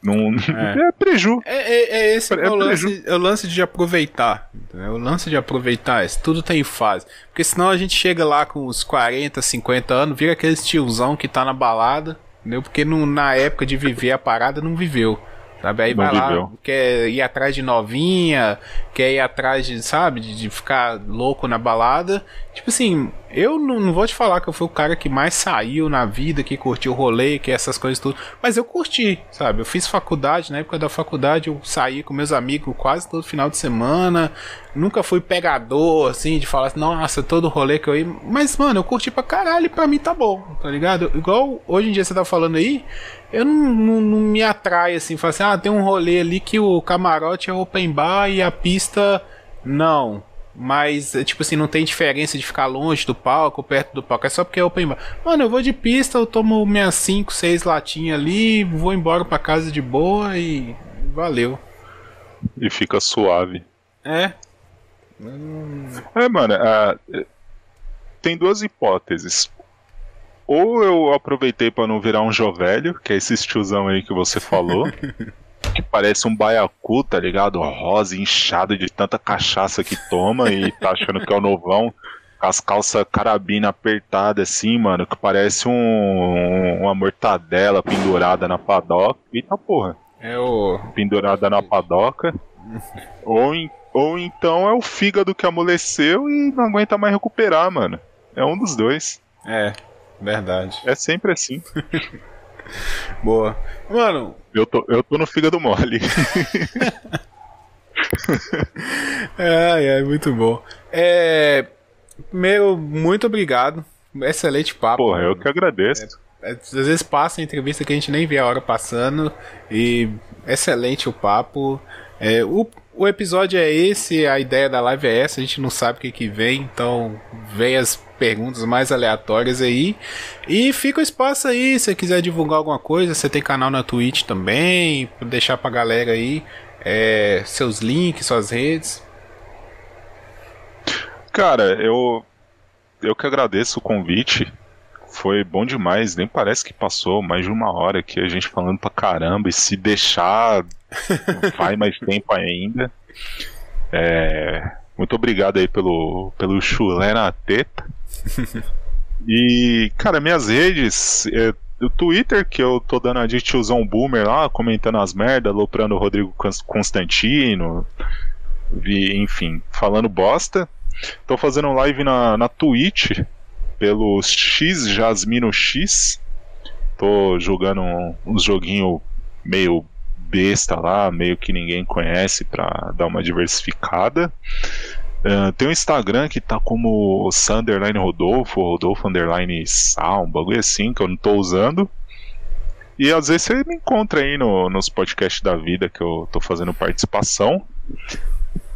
não, é. é preju. É, é, é esse é, o, lance, é o lance de aproveitar. É o lance de aproveitar. Isso tudo tem fase. Porque senão a gente chega lá com uns 40, 50 anos, vira aquele tiozão que tá na balada, entendeu? Porque não, na época de viver a parada não viveu. Sabe? Aí vai lá, quer ir atrás de novinha, quer ir atrás de, sabe, de, de, ficar louco na balada. Tipo assim, eu não, não, vou te falar que eu fui o cara que mais saiu na vida, que curtiu o rolê, que essas coisas tudo. Mas eu curti, sabe? Eu fiz faculdade, na época da faculdade eu saí com meus amigos quase todo final de semana. Nunca fui pegador, assim, de falar assim, nossa, todo rolê que eu ia. Mas, mano, eu curti pra caralho e pra mim tá bom, tá ligado? Igual hoje em dia você tá falando aí, eu não, não, não, me atrai assim, falar assim, ah, tem um rolê ali que o camarote é open bar e a pista não. Mas, é, tipo assim, não tem diferença de ficar longe do palco, perto do palco. É só porque é open bar. Mano, eu vou de pista, eu tomo minhas 5, 6 latinhas ali, vou embora pra casa de boa e valeu. E fica suave. É. É, mano, uh, tem duas hipóteses ou eu aproveitei para não virar um jovelho, que é esse tiozão aí que você falou. que parece um baiacu, tá ligado? Rosa, inchado de tanta cachaça que toma e tá achando que é o novão. Com as calças carabina apertada assim, mano, que parece um, uma mortadela pendurada na padoca. Eita porra. É o. Pendurada na padoca. ou, ou então é o fígado que amoleceu e não aguenta mais recuperar, mano. É um dos dois. É. Verdade. É sempre assim. Boa. Mano. Eu tô, eu tô no fígado mole. é, é, muito bom. É. Primeiro, muito obrigado. Excelente papo. Porra, eu que agradeço. É, é, às vezes passa entrevista que a gente nem vê a hora passando. E excelente o papo. É, o, o episódio é esse, a ideia da live é essa, a gente não sabe o que, que vem, então vem as perguntas mais aleatórias aí. E fica o espaço aí, se você quiser divulgar alguma coisa, você tem canal na Twitch também, deixar pra galera aí é, seus links, suas redes. Cara, eu eu que agradeço o convite. Foi bom demais, nem parece que passou mais de uma hora aqui a gente falando pra caramba e se deixar vai mais tempo ainda. É, muito obrigado aí pelo, pelo chulé na teta. E, cara, minhas redes. É, o Twitter, que eu tô dando a de tiozão boomer lá, comentando as merdas, loprando o Rodrigo Constantino, vi, enfim, falando bosta. Tô fazendo live na, na Twitch pelo X Jasmino X. Tô jogando uns joguinhos meio besta lá, meio que ninguém conhece pra dar uma diversificada. Uh, tem um Instagram que tá como Sanderline Rodolfo, Rodolfo Underline Sal, um bagulho assim que eu não tô usando. E às vezes você me encontra aí no, nos podcasts da vida que eu tô fazendo participação.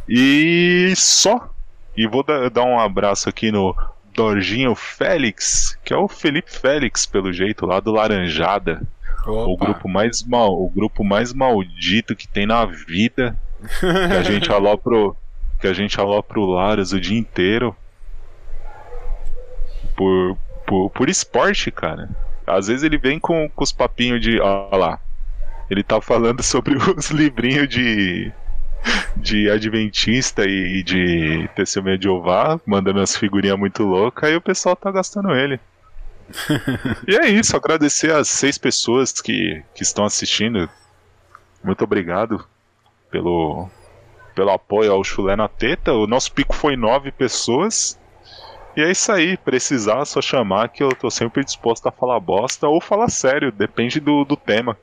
E só. E vou dar, dar um abraço aqui no Dorginho Félix, que é o Felipe Félix, pelo jeito, lá do Laranjada. Opa. O grupo mais mal, o grupo mais maldito que tem na vida. que a gente alopra, que a gente alopra o Laras o dia inteiro. Por, por, por esporte, cara. Às vezes ele vem com, com os papinhos de. Ó lá. Ele tá falando sobre os livrinhos de de Adventista e de Testemunha de Jeová, mandando as figurinhas muito loucas, e o pessoal tá gastando ele. E é isso, agradecer as seis pessoas que, que estão assistindo. Muito obrigado pelo, pelo apoio ao Chulé na Teta. O nosso pico foi nove pessoas. E é isso aí, precisar só chamar que eu tô sempre disposto a falar bosta ou falar sério, depende do, do tema.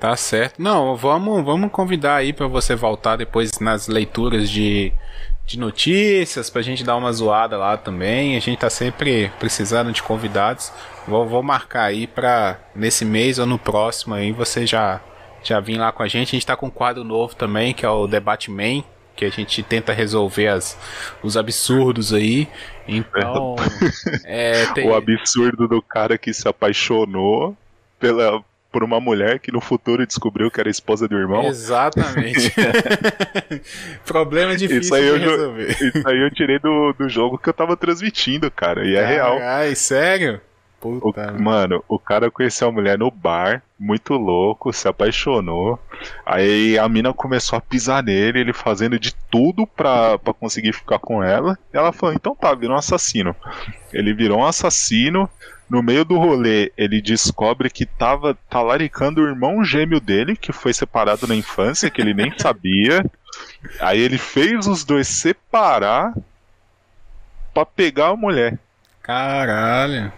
Tá certo. Não, vamos, vamos convidar aí para você voltar depois nas leituras de, de notícias, pra gente dar uma zoada lá também. A gente tá sempre precisando de convidados. Vou, vou marcar aí pra nesse mês ou no próximo aí você já, já vir lá com a gente. A gente tá com um quadro novo também, que é o Debate Man, que a gente tenta resolver as, os absurdos aí. Então. é, tem... O absurdo do cara que se apaixonou pela, por uma mulher que no futuro descobriu que era esposa do irmão. Exatamente. Problema difícil isso aí de eu, resolver. Isso aí eu tirei do, do jogo que eu tava transmitindo, cara. E é real. Ai, sério? Puta, o, mano, o cara conheceu a mulher no bar, muito louco, se apaixonou. Aí a mina começou a pisar nele, ele fazendo de tudo pra, pra conseguir ficar com ela. E ela falou: então tá, virou um assassino. Ele virou um assassino. No meio do rolê, ele descobre que tava talaricando o irmão gêmeo dele, que foi separado na infância, que ele nem sabia. Aí ele fez os dois separar pra pegar a mulher. Caralho.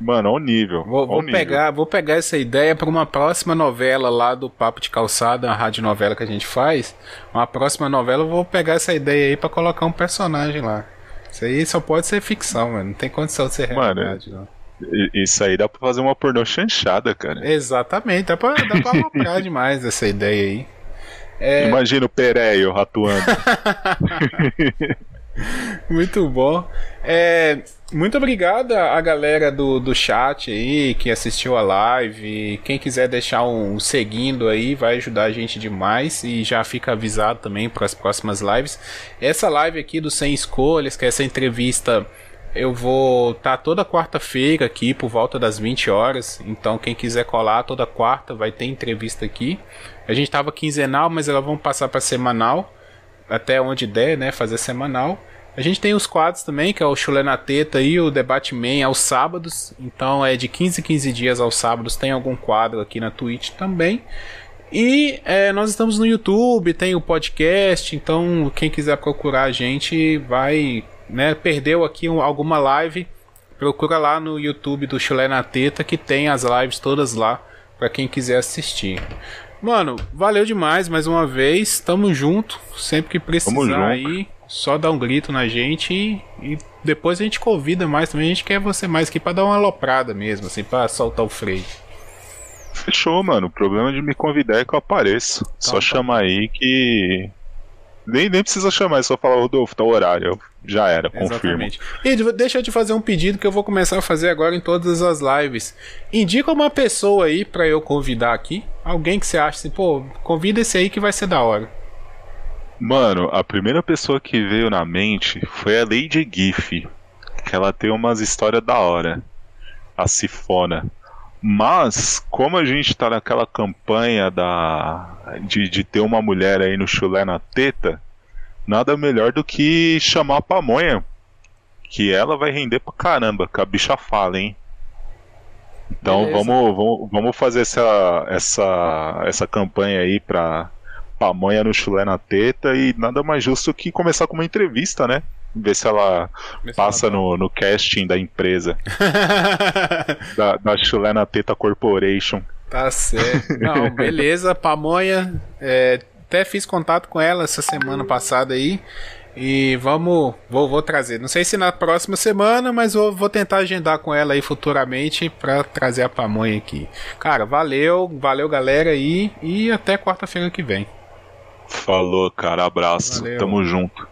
Mano, ao nível. Vou, vou nível. pegar, vou pegar essa ideia para uma próxima novela lá do Papo de Calçada, uma rádio novela que a gente faz. Uma próxima novela, eu vou pegar essa ideia aí para colocar um personagem lá. Isso aí só pode ser ficção, mano. Não tem condição de ser realidade, mano, não. Isso aí dá pra fazer uma pornô chanchada, cara. Exatamente, dá pra, dá pra aloprar demais essa ideia aí. É... Imagina o Pereio atuando. muito bom. É, muito obrigado a galera do, do chat aí que assistiu a live. Quem quiser deixar um seguindo aí vai ajudar a gente demais e já fica avisado também para as próximas lives. Essa live aqui do Sem Escolhas, que é essa entrevista eu vou estar tá toda quarta-feira aqui por volta das 20 horas. Então, quem quiser colar toda quarta vai ter entrevista aqui. A gente estava quinzenal, mas elas vão passar para semanal. Até onde der, né? Fazer semanal. A gente tem os quadros também, que é o Chulé na Teta e o Debate Man aos sábados. Então é de 15 em 15 dias aos sábados. Tem algum quadro aqui na Twitch também. E é, nós estamos no YouTube, tem o podcast. Então quem quiser procurar a gente vai né, perdeu aqui um, alguma live, procura lá no YouTube do Chulé na Teta que tem as lives todas lá para quem quiser assistir. Mano, valeu demais mais uma vez. Tamo junto. Sempre que precisar aí, só dá um grito na gente e, e, depois a gente convida mais também. A gente quer você mais aqui para dar uma aloprada mesmo, assim, para soltar o freio. Fechou, mano. O problema de me convidar é que eu apareço. Então, só tá. chama aí que. Nem, nem precisa chamar, é só falar, Rodolfo, tá o horário. Já era, confirmo. Exatamente. E deixa eu te fazer um pedido que eu vou começar a fazer agora em todas as lives. Indica uma pessoa aí para eu convidar aqui. Alguém que você acha assim, pô, convida esse aí que vai ser da hora. Mano, a primeira pessoa que veio na mente foi a Lady Giff. Que ela tem umas histórias da hora. A Sifona. Mas, como a gente tá naquela campanha da de, de ter uma mulher aí no chulé na teta, nada melhor do que chamar a pamonha. que ela vai render pra caramba, que a bicha fala, hein? Então vamos, vamos, vamos fazer essa, essa, essa campanha aí pra pamonha no chulé na teta e nada mais justo que começar com uma entrevista, né? Ver se ela passa no, no casting da empresa. da, da chulé na teta Corporation. Tá certo. Não, beleza, pamonha. É, até fiz contato com ela essa semana passada aí. E vamos, vou, vou trazer. Não sei se na próxima semana, mas vou, vou tentar agendar com ela aí futuramente para trazer a pamonha aqui. Cara, valeu, valeu galera aí e até quarta-feira que vem. Falou, cara, abraço, valeu. tamo junto.